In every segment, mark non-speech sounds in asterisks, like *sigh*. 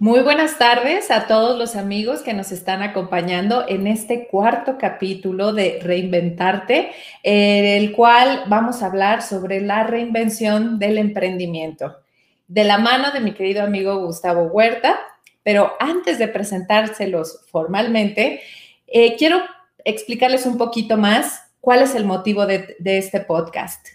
Muy buenas tardes a todos los amigos que nos están acompañando en este cuarto capítulo de Reinventarte, en el cual vamos a hablar sobre la reinvención del emprendimiento, de la mano de mi querido amigo Gustavo Huerta. Pero antes de presentárselos formalmente, eh, quiero explicarles un poquito más cuál es el motivo de este podcast.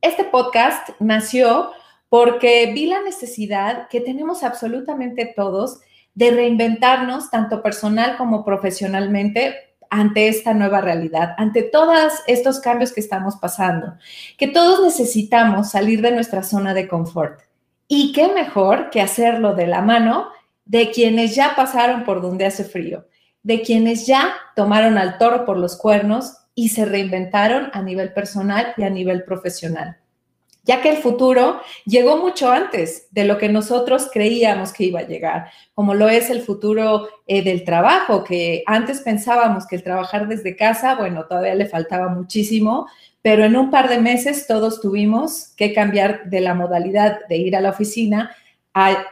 Este podcast nació porque vi la necesidad que tenemos absolutamente todos de reinventarnos, tanto personal como profesionalmente, ante esta nueva realidad, ante todos estos cambios que estamos pasando, que todos necesitamos salir de nuestra zona de confort. Y qué mejor que hacerlo de la mano de quienes ya pasaron por donde hace frío, de quienes ya tomaron al toro por los cuernos y se reinventaron a nivel personal y a nivel profesional ya que el futuro llegó mucho antes de lo que nosotros creíamos que iba a llegar, como lo es el futuro eh, del trabajo, que antes pensábamos que el trabajar desde casa, bueno, todavía le faltaba muchísimo, pero en un par de meses todos tuvimos que cambiar de la modalidad de ir a la oficina a,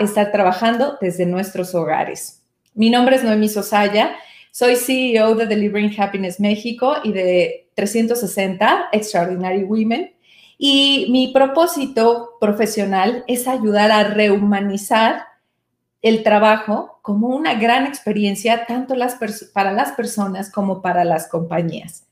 estar trabajando desde nuestros hogares. Mi nombre es Noemí Sosaya. Soy CEO de Delivering Happiness México y de 360 Extraordinary Women. Y mi propósito profesional es ayudar a rehumanizar el trabajo como una gran experiencia tanto para las personas como para las compañías.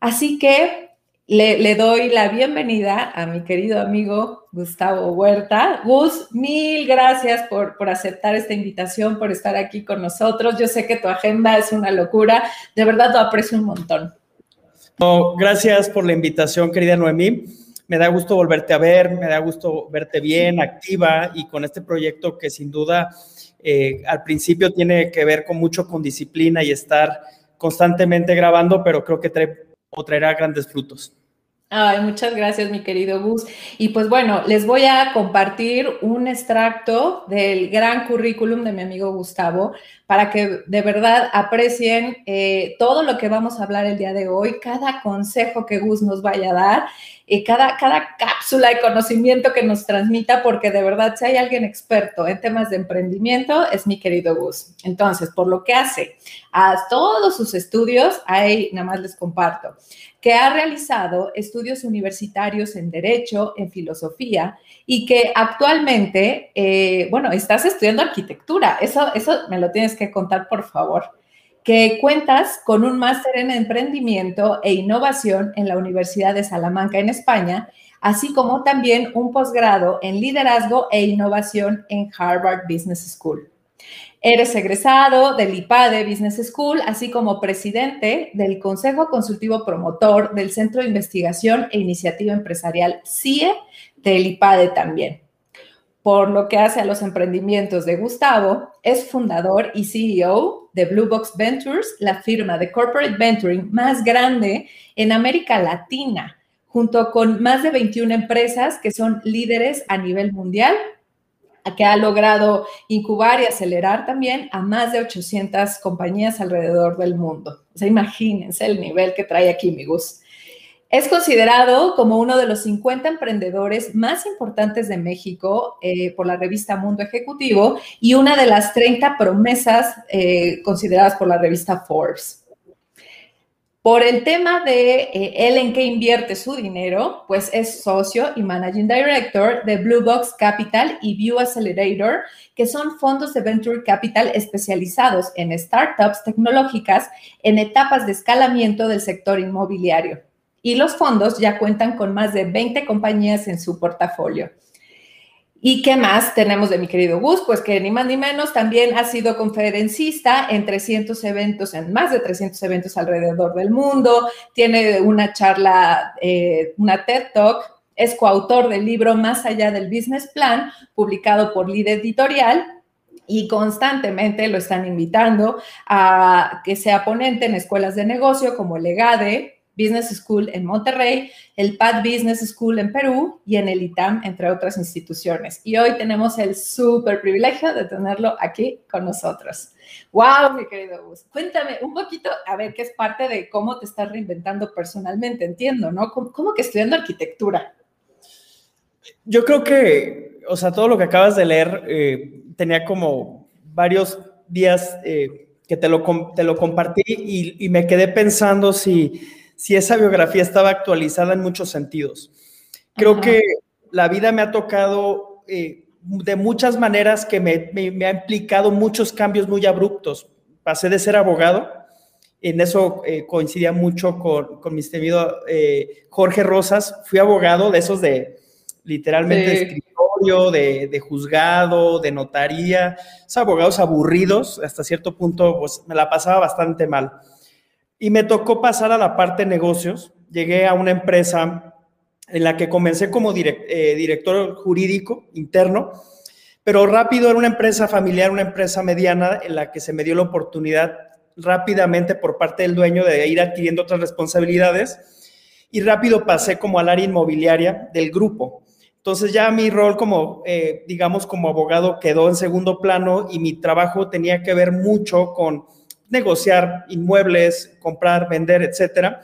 Así que le, doy la bienvenida a mi querido amigo Gustavo Huerta. Gus, mil gracias por, por aceptar esta invitación, por estar aquí con nosotros. Yo sé que tu agenda es una locura, de verdad lo aprecio un montón. Gracias por la invitación, querida Noemí me da gusto volverte a ver, me da gusto verte bien, activa y con este proyecto que sin duda eh, al principio tiene que ver con mucho con disciplina y estar constantemente grabando, pero creo que trae, o traerá grandes frutos. Ay, muchas gracias, mi querido Gus. Y pues bueno, les voy a compartir un extracto del gran currículum de mi amigo Gustavo para que de verdad aprecien eh, todo lo que vamos a hablar el día de hoy, cada consejo que Gus nos vaya a dar y cada, cada cápsula de conocimiento que nos transmita, porque de verdad, si hay alguien experto en temas de emprendimiento, es mi querido Gus. Entonces, por lo que hace a todos sus estudios, ahí nada más les comparto, que ha realizado estudios universitarios en Derecho, en Filosofía, y que actualmente, eh, bueno, estás estudiando arquitectura. Eso, eso me lo tienes que contar, por favor que cuentas con un máster en emprendimiento e innovación en la Universidad de Salamanca en España, así como también un posgrado en liderazgo e innovación en Harvard Business School. Eres egresado del IPADE Business School, así como presidente del Consejo Consultivo Promotor del Centro de Investigación e Iniciativa Empresarial CIE del IPADE también. Por lo que hace a los emprendimientos de Gustavo, es fundador y CEO de Blue Box Ventures, la firma de corporate venturing más grande en América Latina, junto con más de 21 empresas que son líderes a nivel mundial, que ha logrado incubar y acelerar también a más de 800 compañías alrededor del mundo. O sea, imagínense el nivel que trae aquí mi Gus. Es considerado como uno de los 50 emprendedores más importantes de México eh, por la revista Mundo Ejecutivo y una de las 30 promesas eh, consideradas por la revista Forbes. Por el tema de eh, él en qué invierte su dinero, pues es socio y managing director de Blue Box Capital y View Accelerator, que son fondos de venture capital especializados en startups tecnológicas en etapas de escalamiento del sector inmobiliario y los fondos ya cuentan con más de 20 compañías en su portafolio. ¿Y qué más tenemos de mi querido Gus? Pues que ni más ni menos también ha sido conferencista en 300 eventos, en más de 300 eventos alrededor del mundo, tiene una charla, eh, una TED Talk, es coautor del libro Más allá del Business Plan, publicado por Lead Editorial, y constantemente lo están invitando a que sea ponente en escuelas de negocio como Legade, Business School en Monterrey, el PAD Business School en Perú y en el ITAM, entre otras instituciones. Y hoy tenemos el súper privilegio de tenerlo aquí con nosotros. ¡Wow, mi querido Gus! Cuéntame un poquito, a ver, qué es parte de cómo te estás reinventando personalmente, entiendo, ¿no? ¿Cómo, que estudiando arquitectura? Yo creo que o sea, todo lo que acabas de leer eh, tenía como varios días eh, que te lo, te lo compartí y, me quedé pensando si, si esa biografía estaba actualizada en muchos sentidos. Creo que la vida me ha tocado eh, de muchas maneras que me, me, ha implicado muchos cambios muy abruptos. Pasé de ser abogado, en eso coincidía mucho con, con mi temido Jorge Rosas, fui abogado de esos de literalmente de, juzgado, de notaría, abogados aburridos, hasta cierto punto, pues me la pasaba bastante mal. Y me tocó pasar a la parte de negocios. Llegué a una empresa en la que comencé como eh, director jurídico interno, pero rápido era una empresa familiar, una empresa mediana en la que se me dio la oportunidad rápidamente por parte del dueño de ir adquiriendo otras responsabilidades y rápido pasé como al área inmobiliaria del grupo. Entonces ya mi rol como, eh, digamos, como abogado quedó en segundo plano y mi trabajo tenía que ver mucho con negociar inmuebles, comprar, vender, etcétera.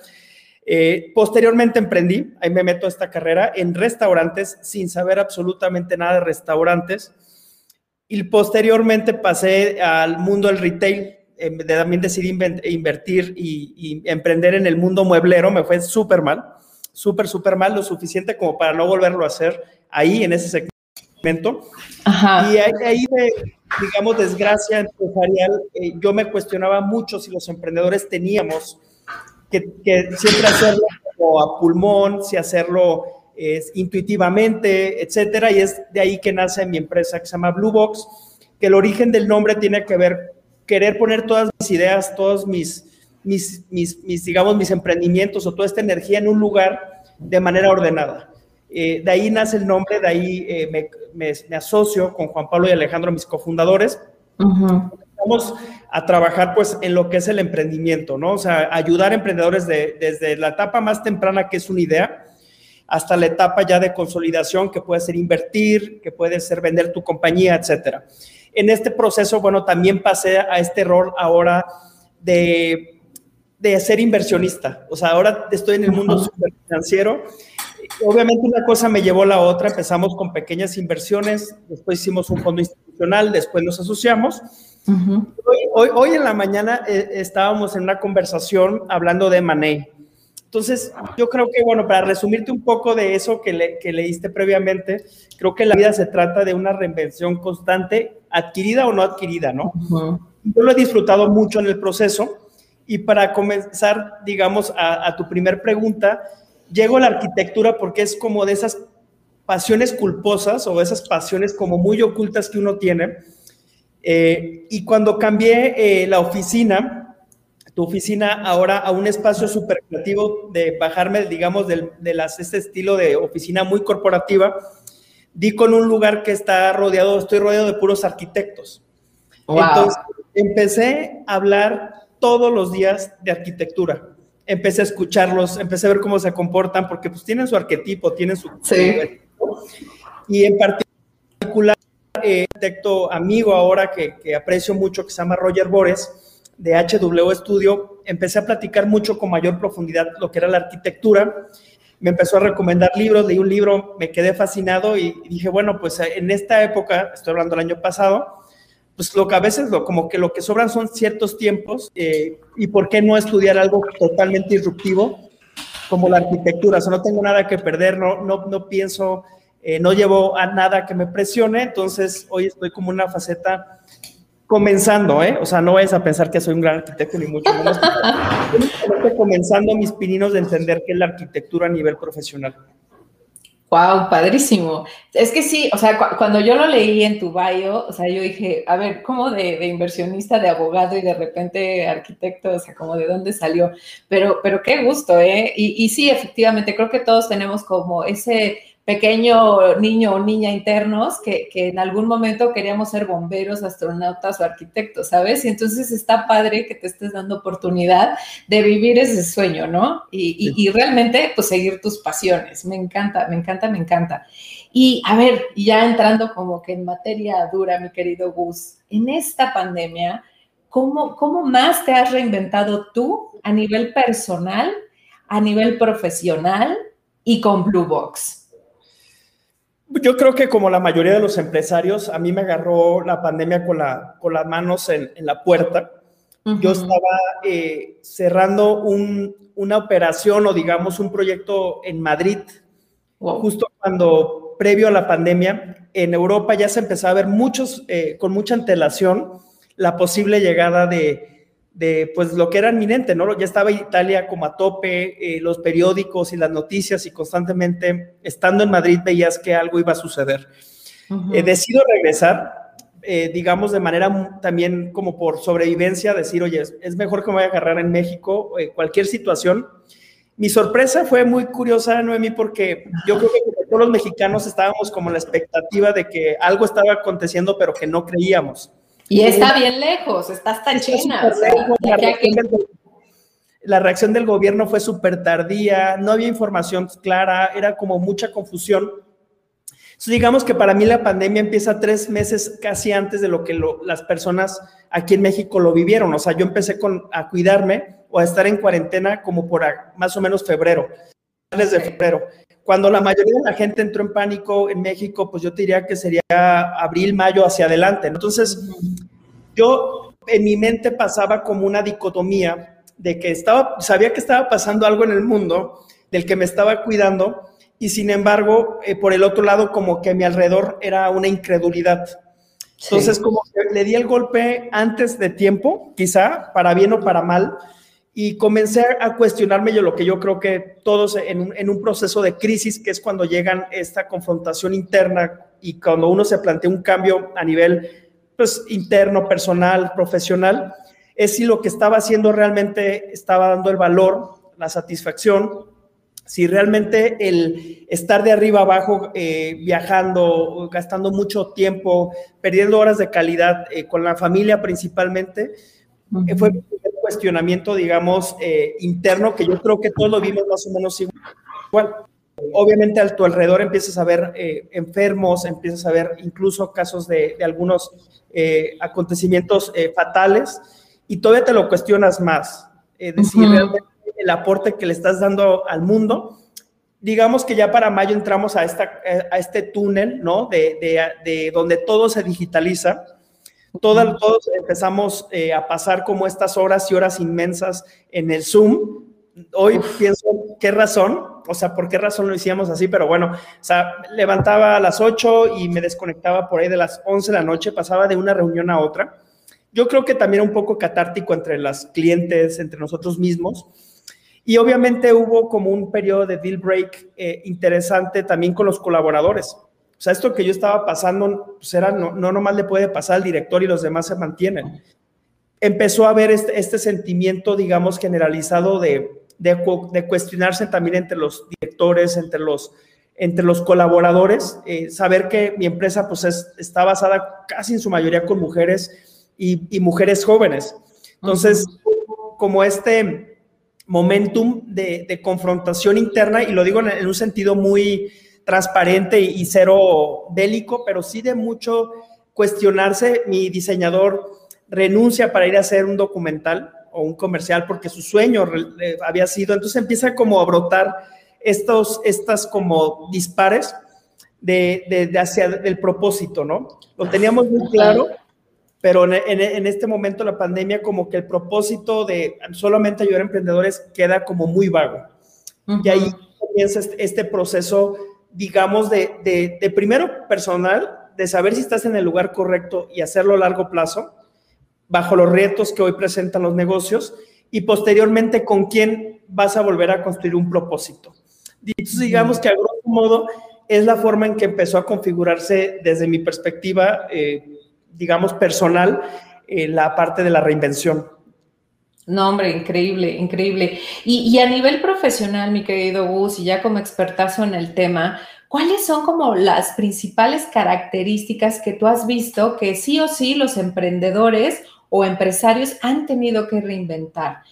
Eh, posteriormente emprendí, ahí me meto a esta carrera en restaurantes sin saber absolutamente nada de restaurantes. Y posteriormente pasé al mundo del retail. Eh, también decidí invertir y, y emprender en el mundo mueblero. Me fue súper mal súper, súper mal, lo suficiente como para no volverlo a hacer ahí en ese segmento. Y ahí, de, digamos, desgracia empresarial, eh, yo me cuestionaba mucho si los emprendedores teníamos que, siempre hacerlo como a pulmón, si hacerlo intuitivamente, etcétera. Y es de ahí que nace mi empresa que se llama Blue Box, que el origen del nombre tiene que ver querer poner todas mis ideas, todos mis mis, mis, digamos, mis emprendimientos o toda esta energía en un lugar de manera ordenada. Eh, de ahí nace el nombre, de ahí eh, me, me, asocio con Juan Pablo y Alejandro, mis cofundadores. Vamos a trabajar pues en lo que es el emprendimiento, ¿no? O sea, ayudar a emprendedores de, desde la etapa más temprana que es una idea hasta la etapa ya de consolidación que puede ser invertir, que puede ser vender tu compañía, etcétera. En este proceso, bueno, también pasé a este rol ahora de de ser inversionista. O sea, ahora estoy en el mundo financiero. Obviamente una cosa me llevó a la otra. Empezamos con pequeñas inversiones, después hicimos un fondo institucional, después nos asociamos. hoy, hoy, en la mañana eh, estábamos en una conversación hablando de Mané. Entonces, yo creo que, bueno, para resumirte un poco de eso que, le, que leíste previamente, creo que la vida se trata de una reinvención constante, adquirida o no adquirida, ¿no? Yo lo he disfrutado mucho en el proceso y para comenzar, digamos, a, tu primer pregunta, llego a la arquitectura porque es como de esas pasiones culposas o esas pasiones como muy ocultas que uno tiene. Eh, y cuando cambié eh, la oficina, tu oficina ahora a un espacio súper creativo de bajarme, digamos, de las, este estilo de oficina muy corporativa, di con un lugar que está rodeado, estoy rodeado de puros arquitectos. Entonces, empecé a hablar todos los días de arquitectura. Empecé a escucharlos, empecé a ver cómo se comportan, porque pues tienen su arquetipo, tienen su... Sí. Y en particular, eh, arquitecto amigo ahora que, que aprecio mucho, que se llama Roger Bores, de HW Studio, empecé a platicar mucho con mayor profundidad lo que era la arquitectura. Me empezó a recomendar libros, leí un libro, me quedé fascinado y dije, bueno, pues en esta época, estoy hablando del año pasado, pues lo que a veces lo, como que lo que sobran son ciertos tiempos eh, y por qué no estudiar algo totalmente disruptivo como la arquitectura. O sea, no tengo nada que perder, no, no, no pienso, eh, no llevo a nada que me presione, entonces hoy estoy como una faceta comenzando, ¿eh? O sea, no vayas a pensar que soy un gran arquitecto ni mucho menos. *laughs* estoy comenzando mis pininos de entender qué es la arquitectura a nivel profesional. Wow, padrísimo. Es que sí, o sea, cuando yo lo leí en tu bio, o sea, yo dije, a ver, ¿cómo de, inversionista, de abogado y de repente arquitecto? O sea, como de dónde salió. Pero, pero qué gusto, ¿eh? Y, y sí, efectivamente, creo que todos tenemos como ese pequeño niño o niña internos que, en algún momento queríamos ser bomberos, astronautas o arquitectos, ¿sabes? Y entonces está padre que te estés dando oportunidad de vivir ese sueño, ¿no? Y, realmente, pues, seguir tus pasiones. Me encanta, me encanta, me encanta. Y a ver, ya entrando como que en materia dura, mi querido Gus, en esta pandemia, ¿cómo, cómo más te has reinventado tú a nivel personal, a nivel profesional y con Blue Box? Yo creo que como la mayoría de los empresarios, a mí me agarró la pandemia con, la, con las manos en, la puerta. Yo estaba eh, cerrando una operación o digamos un proyecto en Madrid, justo cuando, previo a la pandemia, en Europa ya se empezaba a ver muchos, eh, con mucha antelación, la posible llegada de, de pues lo que era inminente, ¿no? Ya estaba Italia como a tope, eh, los periódicos y las noticias y constantemente estando en Madrid veías que algo iba a suceder. He eh, decido regresar, eh, digamos de manera también como por sobrevivencia, decir, oye, es, mejor que me vaya a agarrar en México, cualquier situación. Mi sorpresa fue muy curiosa, Noemí, porque yo creo que todos los mexicanos estábamos como en la expectativa de que algo estaba aconteciendo, pero que no creíamos. Y está bien lejos, está hasta en China. la, reacción del, gobierno fue súper tardía, no había información clara, era como mucha confusión. digamos que para mí la pandemia empieza tres meses casi antes de lo que las personas aquí en México lo vivieron. O sea, yo empecé con, a cuidarme o a estar en cuarentena como por más o menos febrero, desde febrero. Cuando la mayoría de la gente entró en pánico en México, pues yo te diría que sería abril, mayo hacia adelante. Entonces, yo en mi mente pasaba como una dicotomía de que estaba, sabía que estaba pasando algo en el mundo del que me estaba cuidando y sin embargo, eh, por el otro lado, como que a mi alrededor era una incredulidad. Entonces, como que le di el golpe antes de tiempo, quizá, para bien o para mal, y comencé a cuestionarme yo lo que yo creo que todos en un, proceso de crisis, que es cuando llegan esta confrontación interna y cuando uno se plantea un cambio a nivel pues, interno, personal, profesional, es si lo que estaba haciendo realmente estaba dando el valor, la satisfacción, si realmente el estar de arriba abajo, eh, viajando, gastando mucho tiempo, perdiendo horas de calidad eh, con la familia principalmente, eh, fue cuestionamiento, digamos, eh, interno que yo creo que todos lo vimos más o menos igual. Obviamente a tu alrededor empiezas a ver eh, enfermos, empiezas a ver incluso casos de, algunos eh, acontecimientos fatales y todavía te lo cuestionas más. decir, realmente el aporte que le estás dando al mundo. Digamos que ya para mayo entramos a, esta, a este túnel, ¿no? De, de, de donde todo se digitaliza todos empezamos eh, a pasar como estas horas y horas inmensas en el Zoom. Hoy pienso, ¿qué razón? O sea, ¿por qué razón lo hicimos así? Pero bueno, o sea, levantaba a las 8 y me desconectaba por ahí de las 11 de la noche, pasaba de una reunión a otra. Yo creo que también un poco catártico entre las clientes, entre nosotros mismos. Y obviamente hubo como un periodo de deal break eh, interesante también con los colaboradores. O sea, esto que yo estaba pasando, pues era, no, no nomás le puede pasar al director y los demás se mantienen. Empezó a haber este, este sentimiento, digamos, generalizado de, de, de, cuestionarse también entre los directores, entre los, entre los colaboradores, eh, saber que mi empresa pues está basada casi en su mayoría con mujeres y, y mujeres jóvenes. Entonces, como este momentum de, de, confrontación interna, y lo digo en un sentido muy transparente y cero bélico, pero sí de mucho cuestionarse. Mi diseñador renuncia para ir a hacer un documental o un comercial porque su sueño había sido, entonces empieza como a brotar estos, estas como dispares de, de, hacia el propósito, ¿no? Lo teníamos muy claro, pero en, este momento la pandemia como que el propósito de solamente ayudar a emprendedores queda como muy vago. Y ahí comienza este, este proceso digamos, de, de, primero personal, de saber si estás en el lugar correcto y hacerlo a largo plazo, bajo los retos que hoy presentan los negocios, y posteriormente con quién vas a volver a construir un propósito. digamos que a grosso modo es la forma en que empezó a configurarse desde mi perspectiva, eh, digamos, personal, eh, la parte de la reinvención. No, hombre, increíble, increíble. Y, a nivel profesional, mi querido Gus, y ya como expertazo en el tema, ¿cuáles son como las principales características que tú has visto que sí o sí los emprendedores o empresarios han tenido que reinventar?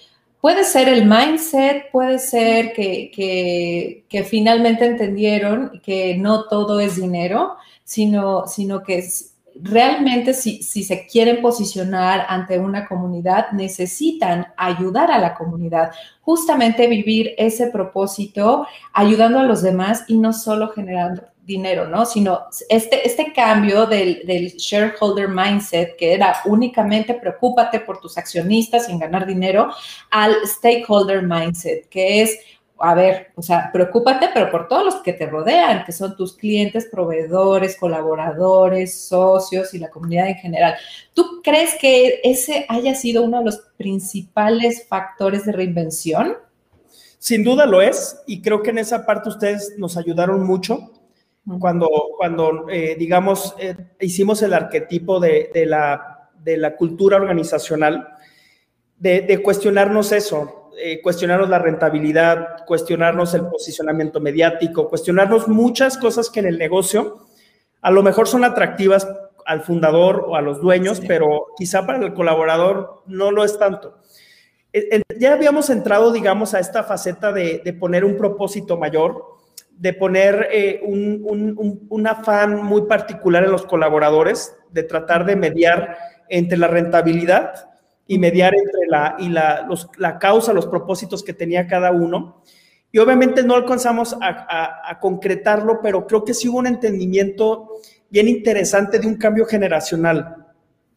Puede ser el mindset, puede ser que, que, finalmente entendieron que no todo es dinero, sino, sino que realmente si, si, se quieren posicionar ante una comunidad, necesitan ayudar a la comunidad, justamente vivir ese propósito, ayudando a los demás y no solo generando dinero, ¿no? Sino este, este cambio del, del shareholder mindset, que era únicamente preocúpate por tus accionistas sin ganar dinero, al stakeholder mindset, que es a ver, o sea, preocúpate, pero por todos los que te rodean, que son tus clientes, proveedores, colaboradores, socios y la comunidad en general. ¿Tú crees que ese haya sido uno de los principales factores de reinvención? Sin duda lo es, y creo que en esa parte ustedes nos ayudaron mucho cuando, cuando eh, digamos, eh, hicimos el arquetipo de, la, de, la, cultura organizacional, de, de cuestionarnos eso, eh, cuestionarnos la rentabilidad, cuestionarnos el posicionamiento mediático, cuestionarnos muchas cosas que en el negocio a lo mejor son atractivas al fundador o a los dueños, pero quizá para el colaborador no lo es tanto. E, ya habíamos entrado, digamos, a esta faceta de, poner un propósito mayor, de poner eh, un, un afán muy particular en los colaboradores, de tratar de mediar entre la rentabilidad y mediar entre la, y la, la causa, los propósitos que tenía cada uno. Y obviamente no alcanzamos a, concretarlo, pero creo que sí hubo un entendimiento bien interesante de un cambio generacional.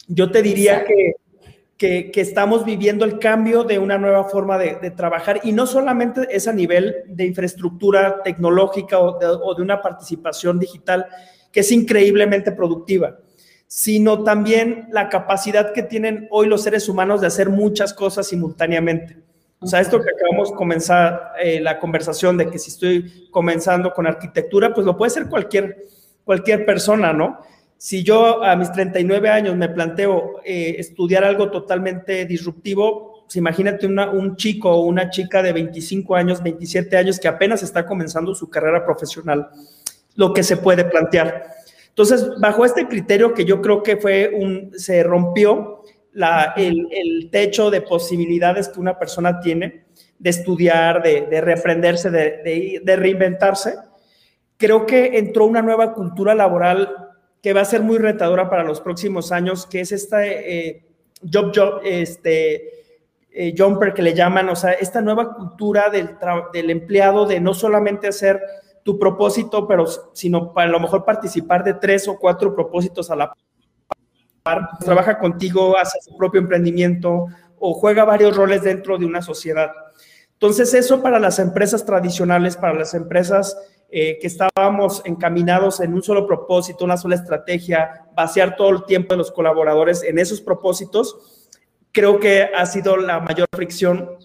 Yo te diría que, que, estamos viviendo el cambio de una nueva forma de, trabajar y no solamente es a nivel de infraestructura tecnológica o o de una participación digital que es increíblemente productiva sino también la capacidad que tienen hoy los seres humanos de hacer muchas cosas simultáneamente. O sea, esto que acabamos de comenzar eh, la conversación de que si estoy comenzando con arquitectura, pues lo puede ser cualquier, cualquier persona, ¿no? Si yo a mis 39 años me planteo eh, estudiar algo totalmente disruptivo, pues imagínate un chico o una chica de 25 años, 27 años que apenas está comenzando su carrera profesional, lo que se puede plantear. Entonces, bajo este criterio que yo creo que fue un, se rompió la, el, techo de posibilidades que una persona tiene de estudiar, de, de reaprenderse, de, de, reinventarse, creo que entró una nueva cultura laboral que va a ser muy retadora para los próximos años, que es esta eh, job job, este, eh, jumper que le llaman, o sea, esta nueva cultura del, del empleado de no solamente hacer tu propósito, pero sino para a lo mejor participar de tres o cuatro propósitos a la par. Trabaja contigo, hace su propio emprendimiento o juega varios roles dentro de una sociedad. Entonces, eso para las empresas tradicionales, para las empresas eh, que estábamos encaminados en un solo propósito, una sola estrategia, vaciar todo el tiempo de los colaboradores en esos propósitos, creo que ha sido la mayor fricción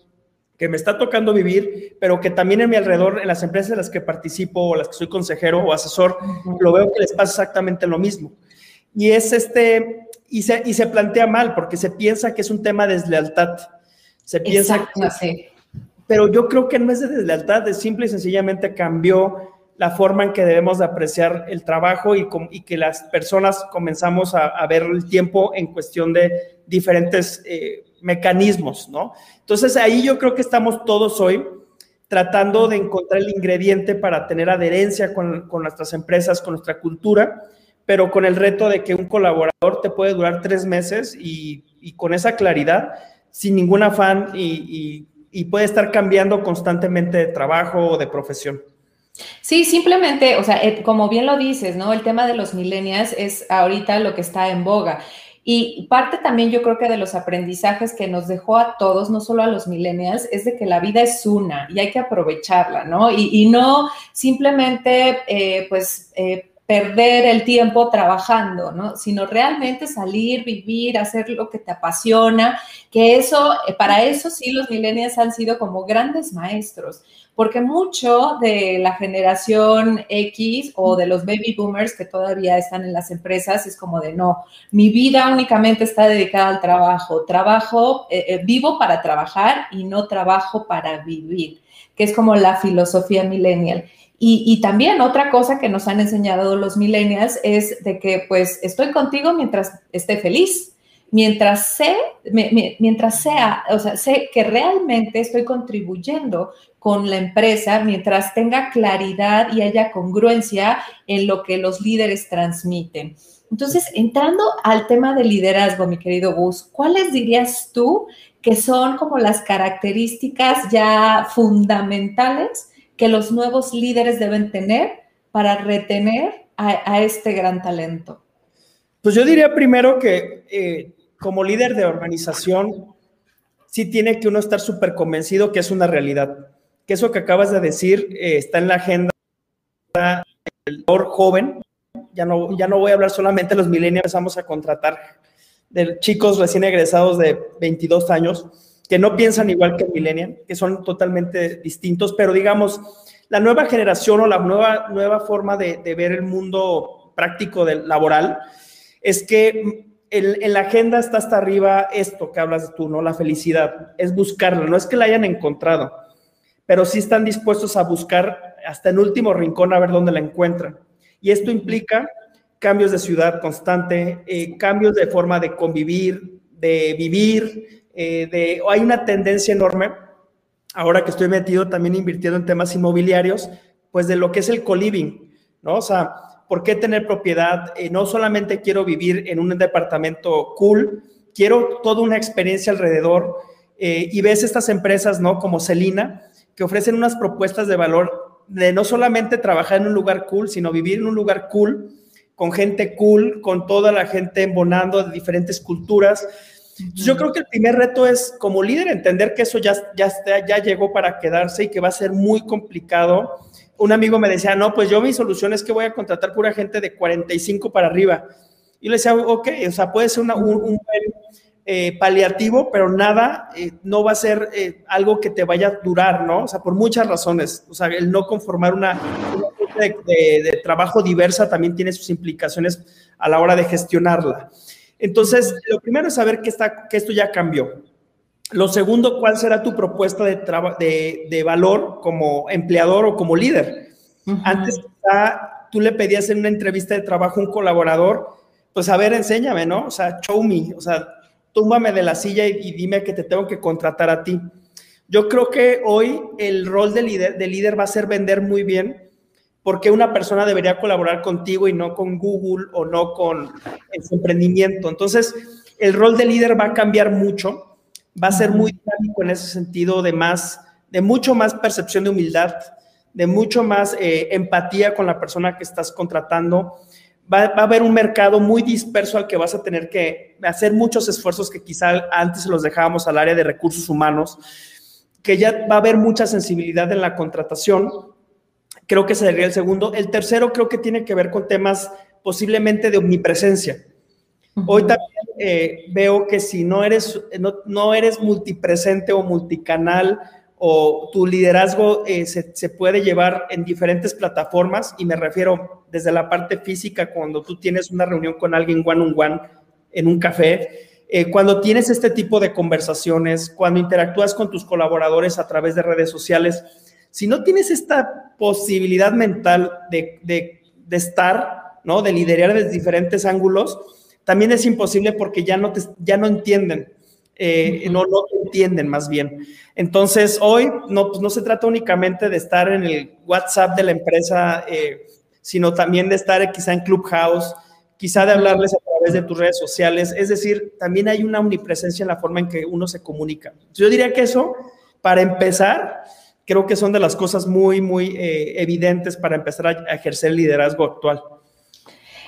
que me está tocando vivir, pero que también en mi alrededor, en las empresas en las que participo o las que soy consejero o asesor, lo veo que les pasa exactamente lo mismo. Y es este, y se, y se plantea mal, porque se piensa que es un tema de deslealtad. Se piensa que, Pero yo creo que no es de deslealtad, es simple y sencillamente cambió la forma en que debemos de apreciar el trabajo y, y que las personas comenzamos a, a, ver el tiempo en cuestión de diferentes eh, mecanismos, ¿no? Entonces ahí yo creo que estamos todos hoy tratando de encontrar el ingrediente para tener adherencia con, nuestras empresas, con nuestra cultura, pero con el reto de que un colaborador te puede durar tres meses y, con esa claridad, sin ningún afán y, y puede estar cambiando constantemente de trabajo o de profesión. Sí, simplemente, o sea, eh, como bien lo dices, ¿no? El tema de los millennials es ahorita lo que está en boga. Y parte también yo creo que de los aprendizajes que nos dejó a todos, no solo a los millennials, es de que la vida es una y hay que aprovecharla, ¿no? Y, no simplemente, eh, pues, eh, perder el tiempo trabajando, ¿no? Sino realmente salir, vivir, hacer lo que te apasiona, que eso, eh, para eso sí los millennials han sido como grandes maestros porque mucho de la generación X o de los baby boomers que todavía están en las empresas es como de no, mi vida únicamente está dedicada al trabajo, trabajo, eh, eh, vivo para trabajar y no trabajo para vivir, que es como la filosofía millennial. Y, y, también otra cosa que nos han enseñado los millennials es de que pues estoy contigo mientras esté feliz, mientras sé, mientras sea, o sea, sé que realmente estoy contribuyendo con la empresa, mientras tenga claridad y haya congruencia en lo que los líderes transmiten. Entonces, entrando al tema de liderazgo, mi querido Gus, ¿cuáles dirías tú que son como las características ya fundamentales que los nuevos líderes deben tener para retener a, este gran talento? Pues yo diría primero que eh, como líder de organización, sí tiene que uno estar súper convencido que es una realidad, que eso que acabas de decir eh, está en la agenda del joven, ya no, ya no voy a hablar solamente de los millennials, empezamos a contratar de chicos recién egresados de 22 años que no piensan igual que el millennial, que son totalmente distintos, pero digamos, la nueva generación o la nueva, nueva forma de, ver el mundo práctico del laboral es que en, en, la agenda está hasta arriba esto que hablas tú, ¿no? La felicidad, es buscarla, no es que la hayan encontrado, pero sí están dispuestos a buscar hasta el último rincón a ver dónde la encuentran. Y esto implica cambios de ciudad constante, eh, cambios de forma de convivir, de vivir, eh, de, hay una tendencia enorme, ahora que estoy metido también invirtiendo en temas inmobiliarios, pues de lo que es el co-living, ¿no? O sea, ¿por qué tener propiedad? Eh, no solamente quiero vivir en un departamento cool, quiero toda una experiencia alrededor. y ves estas empresas, ¿no? Como Celina, que ofrecen unas propuestas de valor de no solamente trabajar en un lugar cool, sino vivir en un lugar cool, con gente cool, con toda la gente embonando de diferentes culturas. yo creo que el primer reto es, como líder, entender que eso ya, ya, ya llegó para quedarse y que va a ser muy complicado. Un amigo me decía, no, pues yo mi solución es que voy a contratar pura gente de 45 para arriba. Y le decía, ok, o sea, puede ser una, un, un eh, paliativo, pero nada, eh, no va a ser eh, algo que te vaya a durar, ¿no? O sea, por muchas razones. O sea, el no conformar una, de, trabajo diversa también tiene sus implicaciones a la hora de gestionarla. Entonces, lo primero es saber que, está, que esto ya cambió. Lo segundo, ¿cuál será tu propuesta de, de, de valor como empleador o como líder? Antes tú le pedías en una entrevista de trabajo a un colaborador, pues a ver, enséñame, ¿no? O sea, show me, o sea, túmbame de la silla y, dime que te tengo que contratar a ti. Yo creo que hoy el rol de líder, de líder va a ser vender muy bien porque una persona debería colaborar contigo y no con Google o no con el emprendimiento. Entonces, el rol de líder va a cambiar mucho, va a ser muy dinámico en ese sentido de más, de mucho más percepción de humildad, de mucho más eh, empatía con la persona que estás contratando, va, a haber un mercado muy disperso al que vas a tener que hacer muchos esfuerzos que quizá antes los dejábamos al área de recursos humanos, que ya va a haber mucha sensibilidad en la contratación. Creo que sería el segundo. El tercero creo que tiene que ver con temas posiblemente de omnipresencia. Hoy también eh, veo que si no eres, no, no eres multipresente o multicanal, o tu liderazgo eh, se, puede llevar en diferentes plataformas y me refiero desde la parte física, cuando tú tienes una reunión con alguien one on one en un café, eh, cuando tienes este tipo de conversaciones, cuando interactúas con tus colaboradores a través de redes sociales, si no tienes esta posibilidad mental de, de, de estar, ¿no? de liderar desde diferentes ángulos, también es imposible porque ya no, te, ya no entienden. Eh, no, te entienden más bien. Entonces, hoy no, pues no se trata únicamente de estar en el WhatsApp de la empresa, eh, sino también de estar quizá en Clubhouse, quizá de hablarles a través de tus redes sociales. Es decir, también hay una omnipresencia en la forma en que uno se comunica. Yo diría que eso, para empezar, creo que son de las cosas muy, muy eh, evidentes para empezar a ejercer el liderazgo actual.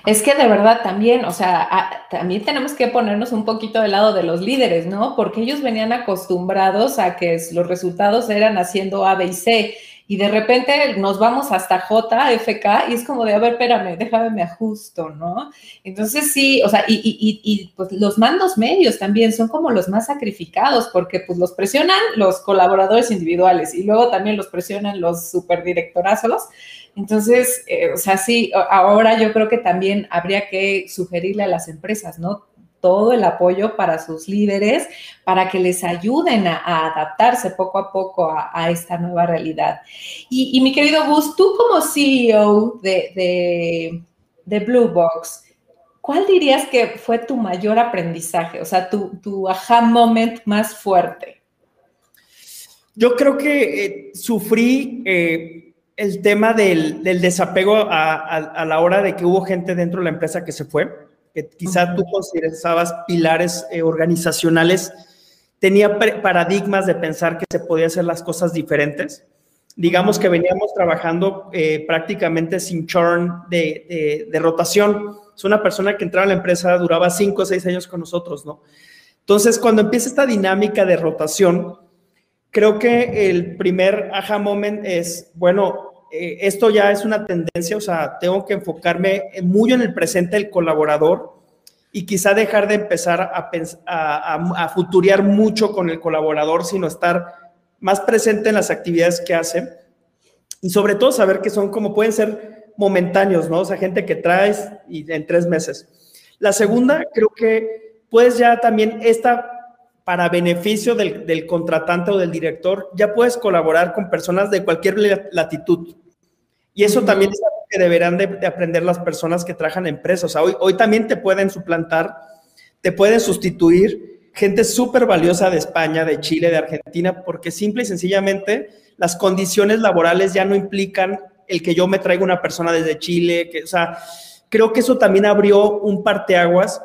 Es que de verdad también, o sea, también tenemos que ponernos un poquito del lado de los líderes, ¿no? Porque ellos venían acostumbrados a que los resultados eran haciendo A, B y C. Y de repente nos vamos hasta J, F, K, y es como de, a ver, espérame, déjame me ajusto, ¿no? Entonces sí, o sea, y, y, pues los mandos medios también son como los más sacrificados, porque pues los presionan los colaboradores individuales y luego también los presionan los superdirectorazos entonces, eh, o sea, sí, ahora yo creo que también habría que sugerirle a las empresas, ¿no? Todo el apoyo para sus líderes, para que les ayuden a, adaptarse poco a poco a, esta nueva realidad. Y, mi querido Gus, tú como CEO de, de, Blue Box, ¿cuál dirías que fue tu mayor aprendizaje? O sea, tu, tu aha moment más fuerte. Yo creo que eh, sufrí eh, el tema del, desapego a, la hora de que hubo gente dentro de la empresa que se fue. que quizá tú considerabas pilares eh, organizacionales, tenía paradigmas de pensar que se podía hacer las cosas diferentes. Digamos que veníamos trabajando eh, prácticamente sin churn de, de, rotación. Es una persona que entraba a la empresa, duraba cinco o seis años con nosotros, ¿no? Entonces, cuando empieza esta dinámica de rotación, creo que el primer aha moment es, bueno, eh, esto ya es una tendencia, o sea, tengo que enfocarme muy en el presente del colaborador y quizá dejar de empezar a, a, a, futuriar mucho con el colaborador, sino estar más presente en las actividades que hace y sobre todo saber que son como pueden ser momentáneos, ¿no? O sea, gente que traes y en tres meses. La segunda, creo que puedes ya también esta para beneficio del, del, contratante o del director, ya puedes colaborar con personas de cualquier latitud. Y eso también es algo que deberán de, aprender las personas que trabajan en empresas. O sea, hoy, hoy también te pueden suplantar, te pueden sustituir gente súper valiosa de España, de Chile, de Argentina, porque simple y sencillamente las condiciones laborales ya no implican el que yo me traiga una persona desde Chile, que, o sea, creo que eso también abrió un parteaguas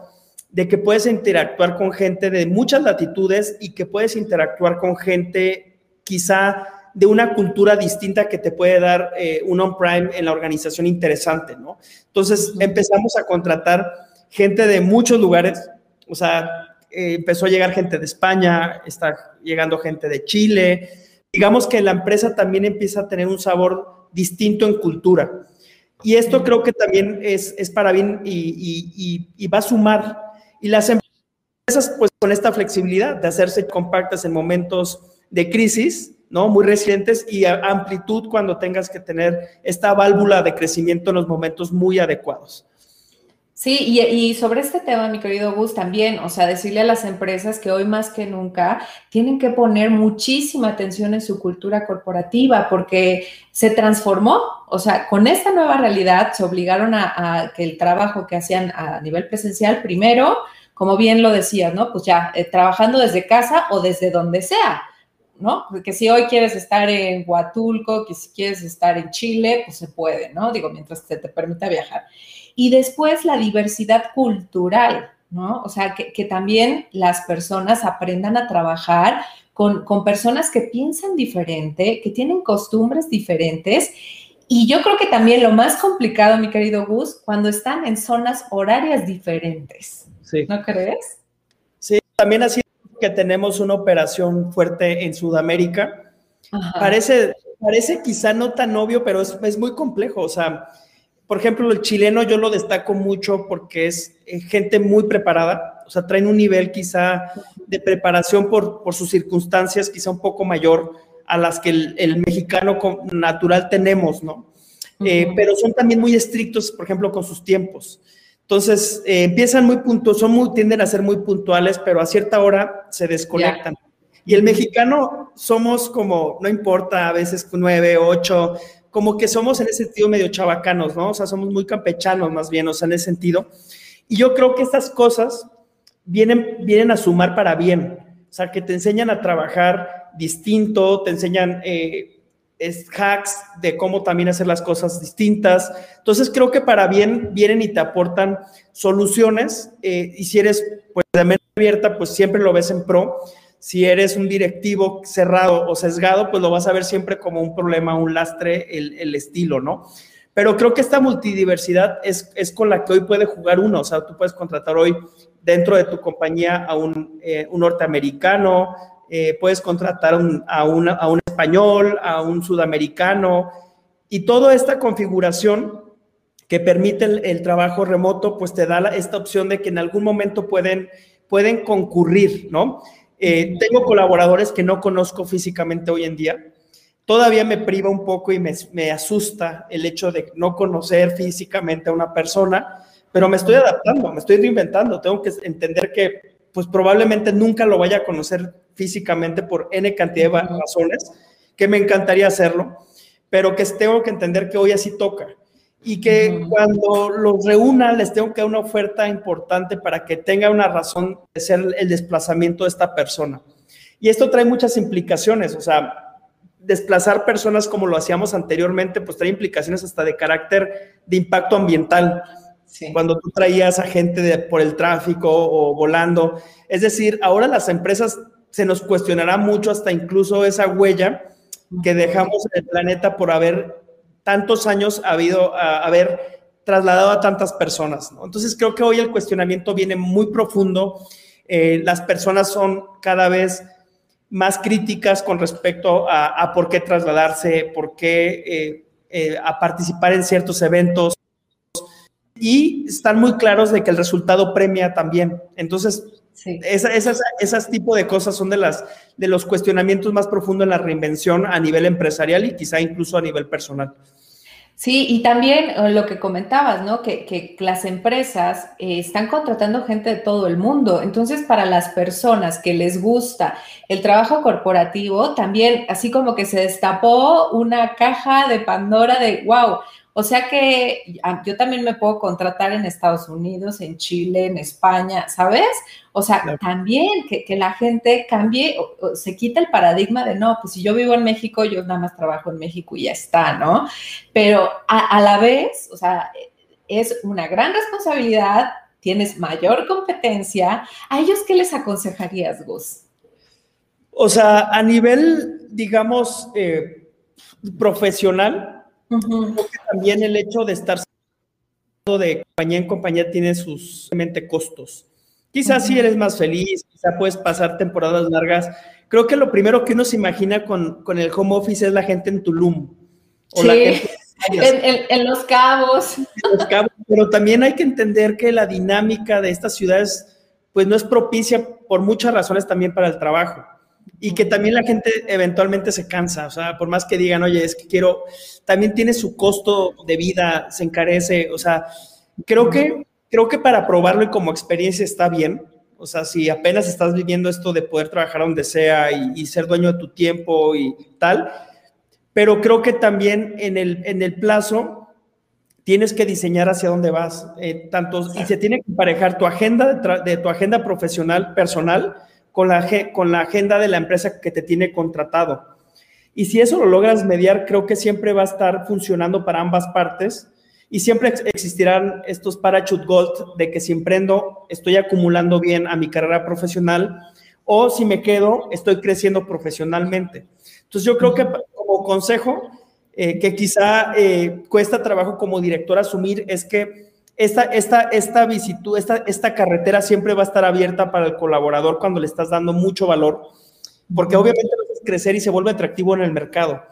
de que puedes interactuar con gente de muchas latitudes y que puedes interactuar con gente quizá de una cultura distinta que te puede dar eh, un on-prime en la organización interesante, ¿no? Entonces empezamos a contratar gente de muchos lugares, o sea, eh, empezó a llegar gente de España, está llegando gente de Chile, digamos que la empresa también empieza a tener un sabor distinto en cultura. Y esto creo que también es, es para bien y, y, va a sumar. Y las empresas, pues con esta flexibilidad de hacerse compactas en momentos de crisis, ¿no? Muy recientes y amplitud cuando tengas que tener esta válvula de crecimiento en los momentos muy adecuados. Sí, y, sobre este tema, mi querido Gus, también, o sea, decirle a las empresas que hoy más que nunca tienen que poner muchísima atención en su cultura corporativa porque se transformó, o sea, con esta nueva realidad se obligaron a, que el trabajo que hacían a nivel presencial, primero, como bien lo decías, ¿no? Pues ya, eh, trabajando desde casa o desde donde sea, ¿no? Porque si hoy quieres estar en Huatulco, que si quieres estar en Chile, pues se puede, ¿no? Digo, mientras se te permita viajar. Y después la diversidad cultural, ¿no? O sea, que, también las personas aprendan a trabajar con, con, personas que piensan diferente, que tienen costumbres diferentes. Y yo creo que también lo más complicado, mi querido Gus, cuando están en zonas horarias diferentes. Sí. ¿No crees? Sí, también así que tenemos una operación fuerte en Sudamérica. Parece, parece quizá no tan obvio, pero es, es muy complejo. O sea, por ejemplo, el chileno yo lo destaco mucho porque es eh, gente muy preparada, o sea, traen un nivel quizá de preparación por, por sus circunstancias quizá un poco mayor a las que el, mexicano natural tenemos, ¿no? Eh, pero son también muy estrictos, por ejemplo, con sus tiempos. Entonces, eh, empiezan muy puntuales, son muy, tienden a ser muy puntuales, pero a cierta hora se desconectan. Y el mexicano somos como, no importa, a veces nueve, ocho, como que somos en ese sentido medio chabacanos, ¿no? O sea, somos muy campechanos más bien, o sea, en ese sentido. Y yo creo que estas cosas vienen, vienen a sumar para bien, o sea, que te enseñan a trabajar distinto, te enseñan eh, hacks de cómo también hacer las cosas distintas. Entonces, creo que para bien vienen y te aportan soluciones, eh, y si eres, pues, de mente abierta, pues siempre lo ves en pro si eres un directivo cerrado o sesgado, pues lo vas a ver siempre como un problema, un lastre, el, estilo, ¿no? Pero creo que esta multidiversidad es, es, con la que hoy puede jugar uno. O sea, tú puedes contratar hoy dentro de tu compañía a un, eh, un norteamericano, eh, puedes contratar a, un, a un español, a un sudamericano, y toda esta configuración que permite el, el, trabajo remoto, pues te da esta opción de que en algún momento pueden, pueden concurrir, ¿no? Eh, tengo colaboradores que no conozco físicamente hoy en día. Todavía me priva un poco y me, me, asusta el hecho de no conocer físicamente a una persona, pero me estoy adaptando, me estoy reinventando. Tengo que entender que pues probablemente nunca lo vaya a conocer físicamente por N cantidad de razones, que me encantaría hacerlo, pero que tengo que entender que hoy así toca y que cuando los reúna les tengo que dar una oferta importante para que tenga una razón de ser el desplazamiento de esta persona. Y esto trae muchas implicaciones, o sea, desplazar personas como lo hacíamos anteriormente, pues trae implicaciones hasta de carácter de impacto ambiental. cuando tú traías a gente de, por el tráfico o volando. Es decir, ahora las empresas se nos cuestionará mucho hasta incluso esa huella que dejamos en el planeta por haber tantos años habido, haber trasladado a tantas personas. Entonces creo que hoy el cuestionamiento viene muy profundo. Eh, las personas son cada vez más críticas con respecto a, por qué trasladarse, por qué eh, eh, a participar en ciertos eventos y están muy claros de que el resultado premia también. Entonces, esas, esas tipos de cosas son de, las, de los cuestionamientos más profundos en la reinvención a nivel empresarial y quizá incluso a nivel personal. Sí, y también eh, lo que comentabas, ¿no? Que, las empresas eh, están contratando gente de todo el mundo. Entonces, para las personas que les gusta el trabajo corporativo, también así como que se destapó una caja de Pandora de, wow, o sea que ah, yo también me puedo contratar en Estados Unidos, en Chile, en España, ¿sabes? O sea, también que, la gente cambie, o, se quita el paradigma de, no, pues si yo vivo en México, yo nada más trabajo en México y ya está, ¿no? Pero a, la vez, o sea, es una gran responsabilidad, tienes mayor competencia. ¿A ellos qué les aconsejarías, Gus? O sea, a nivel, digamos, eh, profesional, también el hecho de estar de compañía en compañía tiene sus costos. Quizás si eres más feliz, quizás puedes pasar temporadas largas. Creo que lo primero que uno se imagina con, con el home office es la gente en Tulum. O la gente en, los cabos. En los cabos. Pero también hay que entender que la dinámica de estas ciudades pues no es propicia por muchas razones también para el trabajo y que también la gente eventualmente se cansa, o sea, por más que digan, oye, es que quiero, también tiene su costo de vida, se encarece, o sea, creo que, creo que para probarlo y como experiencia está bien, o sea, si apenas estás viviendo esto de poder trabajar donde sea y, ser dueño de tu tiempo y tal, pero creo que también en el, en el plazo tienes que diseñar hacia dónde vas, eh, tanto, y se tiene que emparejar tu agenda de, de tu agenda profesional, personal, con la, con la agenda de la empresa que te tiene contratado. Y si eso lo logras mediar, creo que siempre va a estar funcionando para ambas partes y siempre existirán estos parachute gold de que si emprendo estoy acumulando bien a mi carrera profesional o si me quedo estoy creciendo profesionalmente. Entonces yo creo que como consejo eh, que quizá eh, cuesta trabajo como director asumir es que esta, esta, esta, visitud, esta, esta carretera siempre va a estar abierta para el colaborador cuando le estás dando mucho valor, porque obviamente lo haces crecer y se vuelve atractivo en el mercado,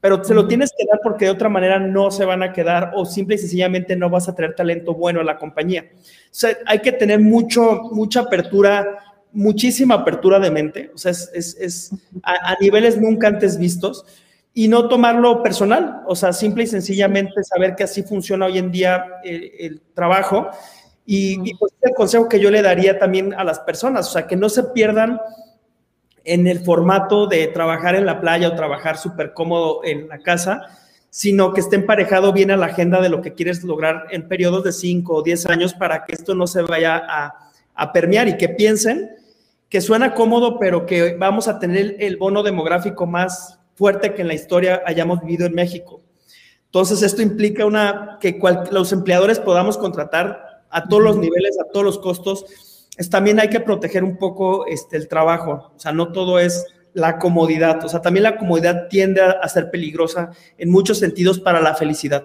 pero se lo tienes que dar porque de otra manera no se van a quedar o simple y sencillamente no vas a traer talento bueno a la compañía. O sea, hay que tener mucho, mucha apertura, muchísima apertura de mente, o sea, es, es, es a, a niveles nunca antes vistos y no tomarlo personal, o sea, simple y sencillamente saber que así funciona hoy en día el, trabajo. Y, pues el consejo que yo le daría también a las personas, o sea, que no se pierdan en el formato de trabajar en la playa o trabajar súper cómodo en la casa, sino que esté emparejado bien a la agenda de lo que quieres lograr en periodos de 5 o 10 años para que esto no se vaya a, a permear y que piensen que suena cómodo, pero que vamos a tener el bono demográfico más fuerte que en la historia hayamos vivido en México. Entonces, esto implica una, que los empleadores podamos contratar a todos los niveles, a todos los costos. Es, también hay que proteger un poco este, el trabajo, o sea, no todo es la comodidad, o sea, también la comodidad tiende a, ser peligrosa en muchos sentidos para la felicidad.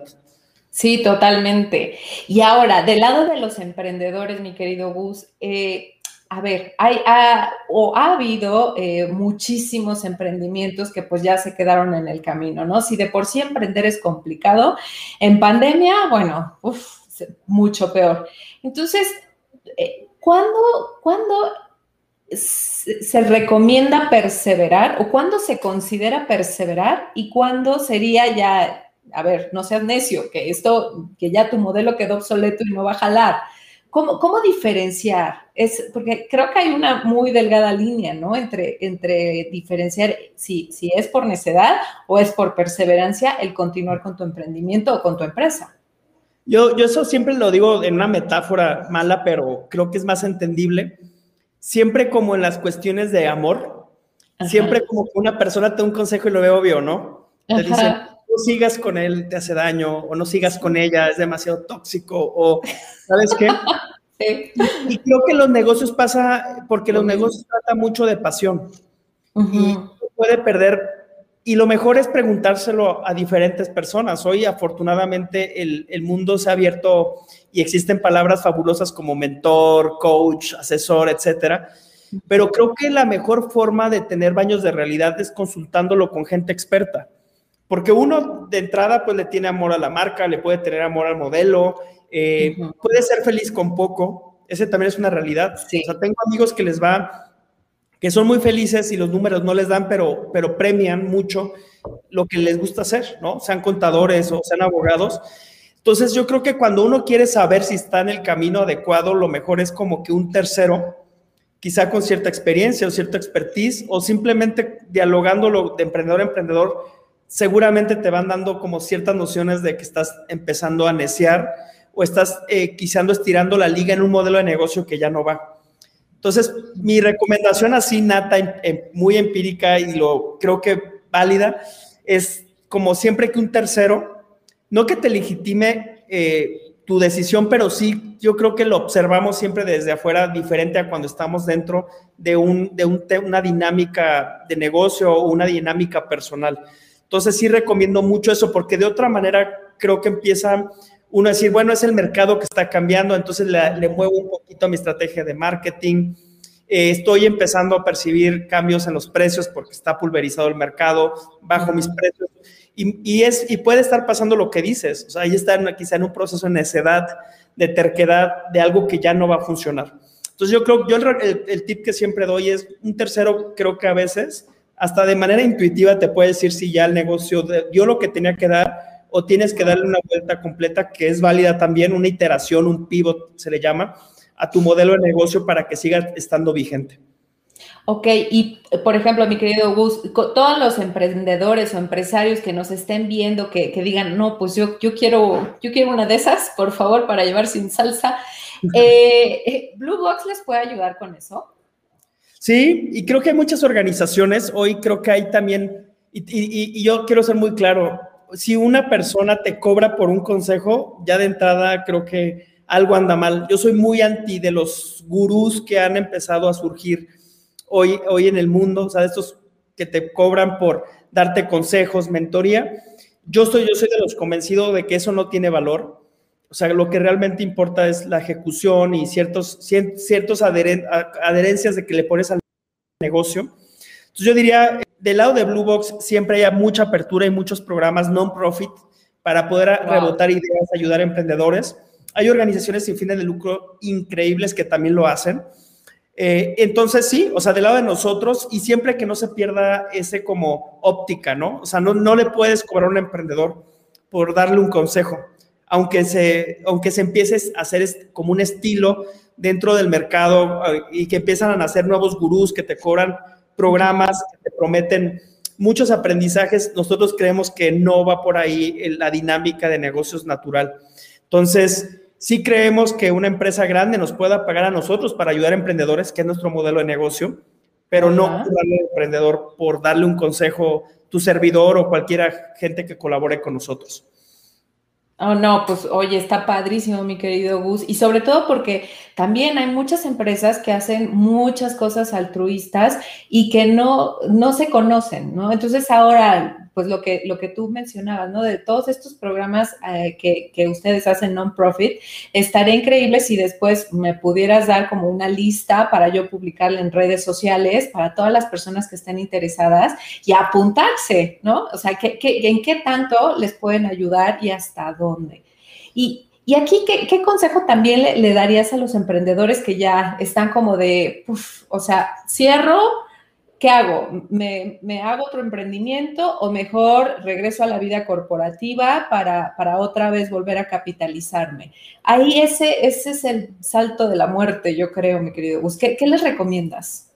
Sí, totalmente. Y ahora, del lado de los emprendedores, mi querido Gus, eh, a ver, hay, ha, o ha habido eh, muchísimos emprendimientos que pues ya se quedaron en el camino, ¿no? Si de por sí emprender es complicado, en pandemia, bueno, mucho peor. Entonces, eh, ¿cuándo, ¿cuándo se recomienda perseverar o cuándo se considera perseverar y cuándo sería ya, a ver, no seas necio, que esto, que ya tu modelo quedó obsoleto y no va a jalar? ¿Cómo, diferenciar? Es, porque creo que hay una muy delgada línea, ¿no? Entre, entre diferenciar si, si es por necedad o es por perseverancia el continuar con tu emprendimiento o con tu empresa. Yo, yo eso siempre lo digo en una metáfora mala, pero creo que es más entendible. Siempre como en las cuestiones de amor, siempre como que una persona te da un consejo y lo veo obvio, ¿no? Te dice, no sigas con él, te hace daño, o no sigas con ella, es demasiado tóxico, o ¿sabes qué? *laughs* Sí. Y creo que los negocios pasa porque los negocios tratan mucho de pasión y puede perder. Y lo mejor es preguntárselo a diferentes personas. Hoy, afortunadamente, el, el mundo se ha abierto y existen palabras fabulosas como mentor, coach, asesor, etcétera. Pero creo que la mejor forma de tener baños de realidad es consultándolo con gente experta. Porque uno de entrada pues le tiene amor a la marca, le puede tener amor al modelo, eh, puede ser feliz con poco, ese también es una realidad. O sea, tengo amigos que les va, que son muy felices y los números no les dan, pero, pero premian mucho lo que les gusta hacer, ¿no? Sean contadores o sean abogados. Entonces yo creo que cuando uno quiere saber si está en el camino adecuado, lo mejor es como que un tercero, quizá con cierta experiencia o cierta expertise, o simplemente dialogándolo de emprendedor a emprendedor, seguramente te van dando como ciertas nociones de que estás empezando a neciar o estás eh, quizá estirando la liga en un modelo de negocio que ya no va. Entonces, mi recomendación así, Nata, em, em, muy empírica y lo creo que válida, es como siempre que un tercero, no que te legitime eh, tu decisión, pero sí yo creo que lo observamos siempre desde afuera diferente a cuando estamos dentro de, un, de un, una dinámica de negocio o una dinámica personal. Entonces sí recomiendo mucho eso porque de otra manera creo que empieza uno decir, bueno, es el mercado que está cambiando, entonces le, muevo un poquito a mi estrategia de marketing. Eh, estoy empezando a percibir cambios en los precios porque está pulverizado el mercado, bajo mis precios. Y, es, y puede estar pasando lo que dices, o sea, ahí está quizá en un proceso de necedad, de terquedad, de algo que ya no va a funcionar. Entonces yo creo, yo el, el tip que siempre doy es un tercero, creo que a veces, hasta de manera intuitiva te puede decir si ya el negocio dio lo que tenía que dar o tienes que darle una vuelta completa que es válida también, una iteración, un pivot se le llama, a tu modelo de negocio para que siga estando vigente. Ok, y por ejemplo, mi querido Gus, todos los emprendedores o empresarios que nos estén viendo, que, digan, no, pues yo, yo, quiero, yo quiero una de esas, por favor, para llevar sin salsa, *laughs* eh, eh, ¿Blue Box les puede ayudar con eso? Sí, y creo que hay muchas organizaciones, hoy creo que hay también, y yo quiero ser muy claro, si una persona te cobra por un consejo, ya de entrada creo que algo anda mal. Yo soy muy anti de los gurús que han empezado a surgir hoy, hoy en el mundo, o sea, estos que te cobran por darte consejos, mentoría. Yo soy, yo soy de los convencidos de que eso no tiene valor. O sea, lo que realmente importa es la ejecución y ciertos, ciertos adherencias de que le pones al negocio. Entonces yo diría, del lado de Blue Box siempre hay mucha apertura y muchos programas non-profit para poder rebotar ideas, ayudar a emprendedores. Hay organizaciones sin fines de lucro increíbles que también lo hacen. Eh, entonces sí, o sea, del lado de nosotros y siempre que no se pierda ese como óptica, ¿no? O sea, no, no le puedes cobrar a un emprendedor por darle un consejo, aunque se, aunque se empiece a hacer como un estilo dentro del mercado eh, y que empiezan a nacer nuevos gurús que te cobran programas que te prometen muchos aprendizajes, nosotros creemos que no va por ahí la dinámica de negocios natural. Entonces, sí creemos que una empresa grande nos pueda pagar a nosotros para ayudar a emprendedores, que es nuestro modelo de negocio, pero no darle al emprendedor por darle un consejo tu servidor o cualquiera gente que colabore con nosotros. Oh, no, pues oye, está padrísimo, mi querido Gus. Y sobre todo porque también hay muchas empresas que hacen muchas cosas altruistas y que no, no se conocen, ¿no? Entonces ahora pues lo que, lo que tú mencionabas, ¿no? De todos estos programas eh, que, que, ustedes hacen non-profit, estaría increíble si después me pudieras dar como una lista para yo publicarla en redes sociales para todas las personas que estén interesadas y apuntarse, ¿no? O sea, ¿qué, en qué tanto les pueden ayudar y hasta dónde? Y, y aquí, ¿qué, ¿qué, consejo también le, le, darías a los emprendedores que ya están como de, uf, o sea, cierro ¿qué hago? ¿Me, hago otro emprendimiento o mejor regreso a la vida corporativa para, otra vez volver a capitalizarme? Ahí ese, ese es el salto de la muerte, yo creo, mi querido Gus. ¿Qué, les recomiendas?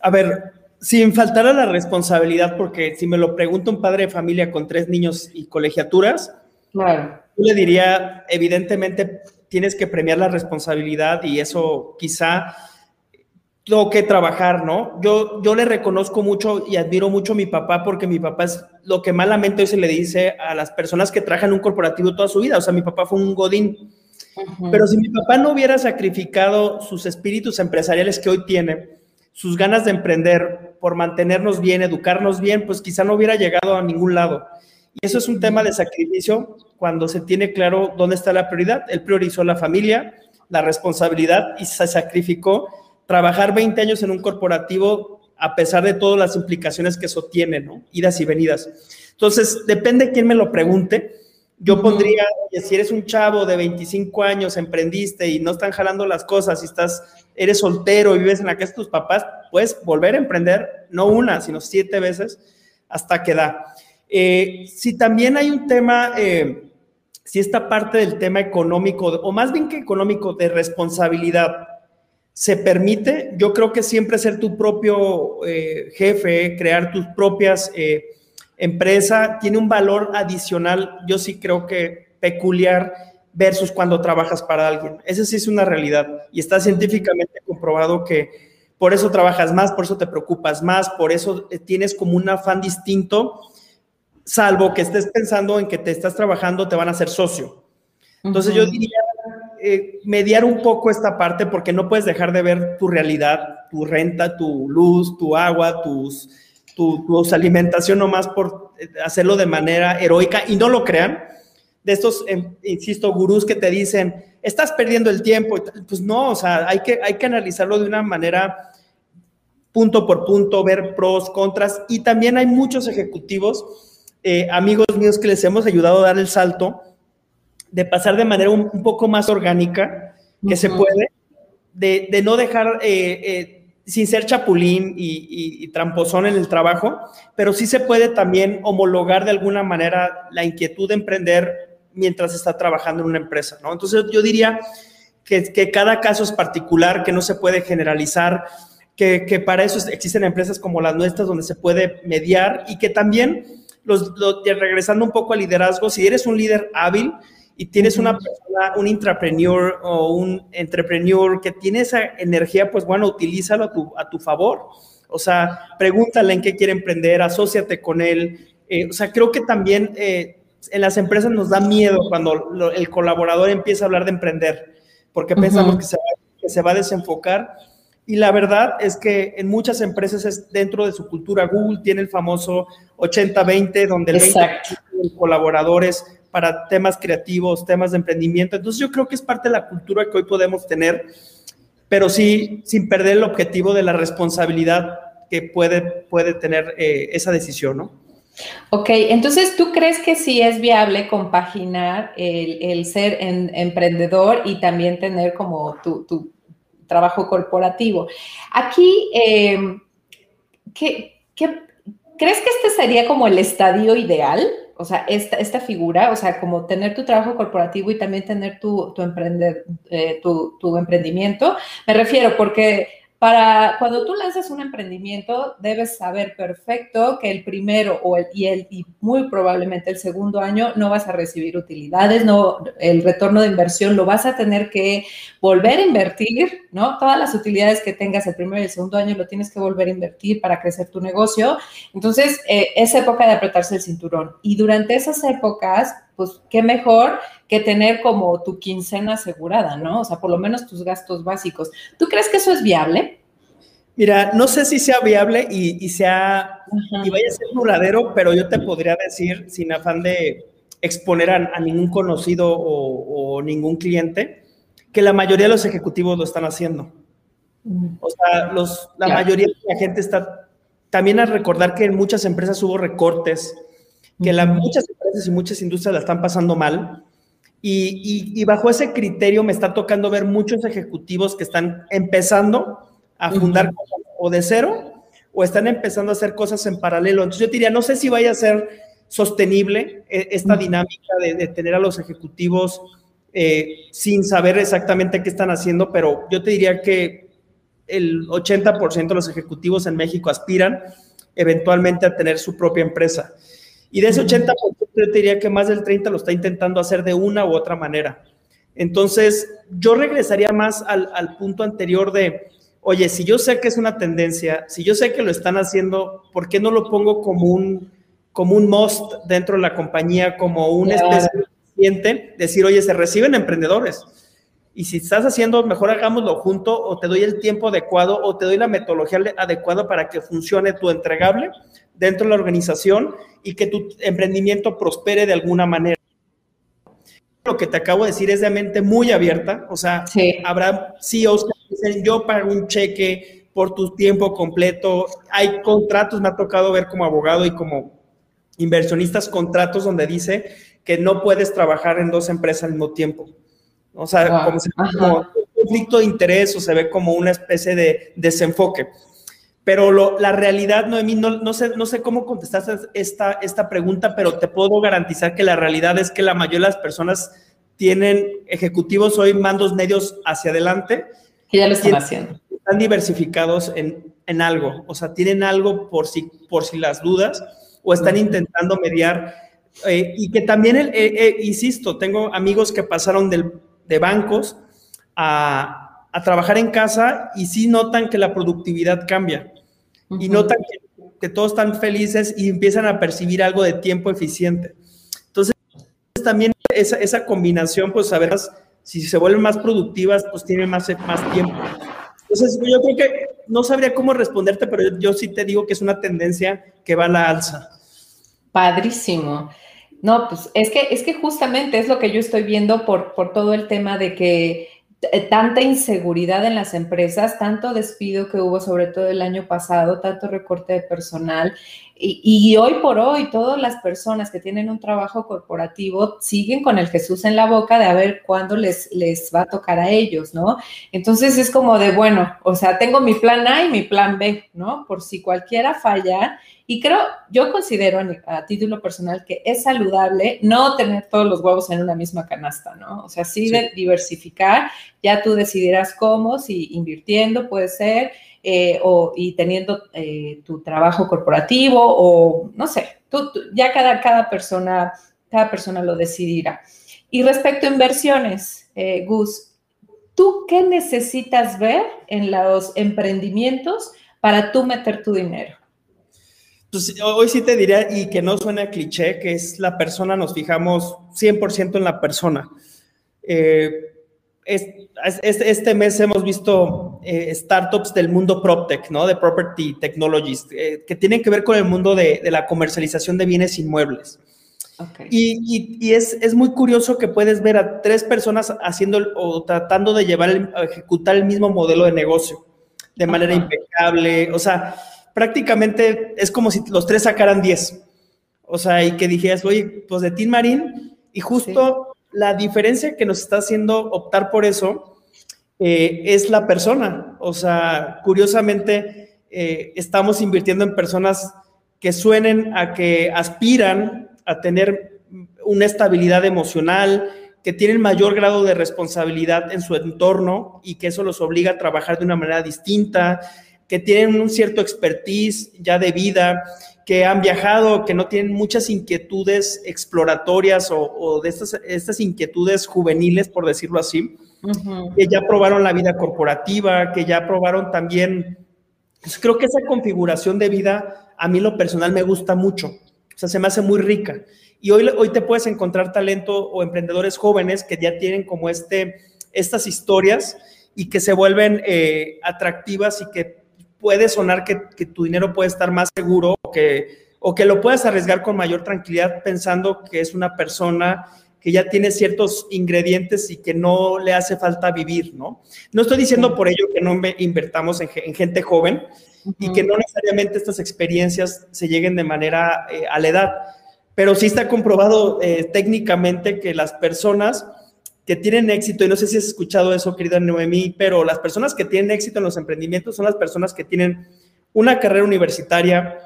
A ver, sin faltar a la responsabilidad, porque si me lo pregunta un padre de familia con tres niños y colegiaturas, claro. Yo le diría, evidentemente, tienes que premiar la responsabilidad y eso quizá tengo que trabajar, ¿no? Yo, yo le reconozco mucho y admiro mucho a mi papá porque mi papá es lo que malamente hoy se le dice a las personas que trabajan en un corporativo toda su vida. O sea, mi papá fue un godín. Pero si mi papá no hubiera sacrificado sus espíritus empresariales que hoy tiene, sus ganas de emprender por mantenernos bien, educarnos bien, pues quizá no hubiera llegado a ningún lado. Y eso es un tema de sacrificio cuando se tiene claro dónde está la prioridad. Él priorizó la familia, la responsabilidad y se sacrificó trabajar 20 años en un corporativo a pesar de todas las implicaciones que eso tiene, ¿no? Idas y venidas. Entonces, depende quién me lo pregunte. Yo pondría, si eres un chavo de 25 años, emprendiste y no están jalando las cosas, y estás, eres soltero y vives en la casa de tus papás, puedes volver a emprender, no una, sino siete veces hasta que da. Eh, si también hay un tema, eh, si esta parte del tema económico, o más bien que económico, de responsabilidad, se permite, yo creo que siempre ser tu propio eh, jefe, crear tus propias empresas, tiene un valor adicional, yo sí creo que peculiar versus cuando trabajas para alguien. Esa sí es una realidad y está científicamente comprobado que por eso trabajas más, por eso te preocupas más, por eso tienes como un afán distinto salvo que estés pensando en que te estás trabajando, te van a hacer socio. Entonces yo diría eh, mediar un poco esta parte porque no puedes dejar de ver tu realidad, tu renta, tu luz, tu agua, tus, tu, tu alimentación nomás por eh, hacerlo de manera heroica y no lo crean. De estos, em, insisto, gurús que te dicen, estás perdiendo el tiempo. Pues no, o sea, hay que, hay que analizarlo de una manera punto por punto, ver pros, contras. Y también hay muchos ejecutivos eh, amigos míos que les hemos ayudado a dar el salto de pasar de manera un, poco más orgánica, que se puede, de, no dejar eh, eh, sin ser chapulín y, tramposón en el trabajo, pero sí se puede también homologar de alguna manera la inquietud de emprender mientras está trabajando en una empresa, ¿no? Entonces yo diría que, que cada caso es particular, que no se puede generalizar, que, que, para eso existen empresas como las nuestras donde se puede mediar y que también los, regresando un poco al liderazgo, si eres un líder hábil y tienes una persona, un intrapreneur o un entrepreneur que tiene esa energía, pues bueno, utilízalo a tu, a tu favor. O sea, pregúntale en qué quiere emprender, asóciate con él. Eh, o sea, creo que también eh, en las empresas nos da miedo cuando el colaborador empieza a hablar de emprender, porque pensamos que, se va, que se va a desenfocar y la verdad es que en muchas empresas es dentro de su cultura. Google tiene el famoso 80-20, donde el 20 de colaboradores para temas creativos, temas de emprendimiento. Entonces yo creo que es parte de la cultura que hoy podemos tener, pero sí sin perder el objetivo de la responsabilidad que puede, puede tener eh, esa decisión, ¿no? Ok, entonces tú crees que sí es viable compaginar el, ser emprendedor y también tener como tu, tu trabajo corporativo. Aquí, eh, ¿qué, crees que este sería como el estadio ideal? O sea, esta, esta figura, o sea, como tener tu trabajo corporativo y también tener tu, tu, emprender, eh, tu, tu emprendimiento. Me refiero porque para cuando tú lanzas un emprendimiento, debes saber perfecto que el primero o el, y, el, y muy probablemente el segundo año no vas a recibir utilidades, no, el retorno de inversión lo vas a tener que volver a invertir, ¿no? Todas las utilidades que tengas el primero y el segundo año lo tienes que volver a invertir para crecer tu negocio. Entonces, eh, es época de apretarse el cinturón. Y durante esas épocas, pues qué mejor que tener como tu quincena asegurada, ¿no? O sea, por lo menos tus gastos básicos. ¿Tú crees que eso es viable? Mira, no sé si sea viable y, sea y vaya a ser duradero, pero yo te podría decir, sin afán de exponer a, ningún conocido o, ningún cliente, que la mayoría de los ejecutivos lo están haciendo. O sea, los, la mayoría de la gente está también a recordar que en muchas empresas hubo recortes, que la, muchas empresas y muchas industrias la están pasando mal. Y, bajo ese criterio me está tocando ver muchos ejecutivos que están empezando a fundar cosas o de cero o están empezando a hacer cosas en paralelo. Entonces yo diría, no sé si vaya a ser sostenible eh, esta dinámica de, tener a los ejecutivos eh, sin saber exactamente qué están haciendo, pero yo te diría que el 80% de los ejecutivos en México aspiran eventualmente a tener su propia empresa. Y de ese 80%, yo te diría que más del 30% lo está intentando hacer de una u otra manera. Entonces, yo regresaría más al, punto anterior de oye, si yo sé que es una tendencia, si yo sé que lo están haciendo, ¿por qué no lo pongo como un, como un must dentro de la compañía, como un especie de cliente? Decir, oye, se reciben emprendedores. Y si estás haciendo, mejor hagámoslo junto o te doy el tiempo adecuado o te doy la metodología adecuada para que funcione tu entregable dentro de la organización y que tu emprendimiento prospere de alguna manera. Lo que te acabo de decir es de mente muy abierta, o sea, habrá CEOs que dicen, yo pago un cheque por tu tiempo completo, hay contratos, me ha tocado ver como abogado y como inversionistas contratos donde dice que no puedes trabajar en dos empresas al mismo tiempo. O sea, como, como, un conflicto de interés o se ve como una especie de desenfoque. Pero la realidad, Noemí, no, no, sé, no sé cómo contestaste esta, esta pregunta, pero te puedo garantizar que la realidad es que la mayoría de las personas tienen ejecutivos hoy mandos medios hacia adelante. Que ya lo están haciendo. Están diversificados en, en, algo, o sea, tienen algo por si, por si las dudas o están intentando mediar. Eh, y que también, eh, eh, insisto, tengo amigos que pasaron del, de bancos a, a trabajar en casa y sí notan que la productividad cambia y notan que, todos están felices y empiezan a percibir algo de tiempo eficiente. Entonces, también esa, esa combinación, pues a ver, si se vuelven más productivas, pues tienen más, más tiempo. Entonces, yo creo que no sabría cómo responderte, pero yo, sí te digo que es una tendencia que va a la alza. Padrísimo. No, pues es que, es que justamente es lo que yo estoy viendo por, por todo el tema de que tanta inseguridad en las empresas, tanto despido que hubo sobre todo el año pasado, tanto recorte de personal. Y, hoy por hoy, todas las personas que tienen un trabajo corporativo siguen con el Jesús en la boca de a ver cuándo les, les va a tocar a ellos, ¿no? Entonces es como de, bueno, o sea, tengo mi plan A y mi plan B, ¿no? Por si cualquiera falla y creo, yo considero a título personal que es saludable no tener todos los huevos en una misma canasta, ¿no? O sea, sí, de diversificar, ya tú decidirás cómo, si invirtiendo puede ser, eh, o, y teniendo eh, tu trabajo corporativo, o no sé, tú, ya cada, cada, persona, cada persona lo decidirá. Y respecto a inversiones, eh, Gus, ¿tú qué necesitas ver en los emprendimientos para tú meter tu dinero? Pues hoy sí te diría, y que no suena cliché, que es la persona, nos fijamos 100% en la persona. Eh, este mes hemos visto eh, startups del mundo PropTech, ¿no? De Property Technologies, eh, que tienen que ver con el mundo de, la comercialización de bienes inmuebles. Y, es, es, muy curioso que puedes ver a tres personas haciendo o tratando de llevar, a ejecutar el mismo modelo de negocio de manera impecable. O sea, prácticamente es como si los tres sacaran 10. O sea, y que dijeras, oye, pues de Tim Marín, y justo la diferencia que nos está haciendo optar por eso eh, es la persona. O sea, curiosamente, eh, estamos invirtiendo en personas que suenen a que aspiran a tener una estabilidad emocional, que tienen mayor grado de responsabilidad en su entorno y que eso los obliga a trabajar de una manera distinta, que tienen un cierto expertise ya de vida, que han viajado, que no tienen muchas inquietudes exploratorias o, de estas, estas, inquietudes juveniles, por decirlo así, que ya probaron la vida corporativa, que ya probaron también, pues creo que esa configuración de vida a mí lo personal me gusta mucho, o sea, se me hace muy rica. Y hoy, hoy te puedes encontrar talento o emprendedores jóvenes que ya tienen como este, estas historias y que se vuelven eh, atractivas y que puede sonar que, tu dinero puede estar más seguro o que, o que lo puedas arriesgar con mayor tranquilidad pensando que es una persona que ya tiene ciertos ingredientes y que no le hace falta vivir, ¿no? No estoy diciendo por ello que no invertamos en, gente joven y que no necesariamente estas experiencias se lleguen de manera eh, a la edad, pero sí está comprobado eh, técnicamente que las personas que tienen éxito, y no sé si has escuchado eso, querida Noemí, pero las personas que tienen éxito en los emprendimientos son las personas que tienen una carrera universitaria,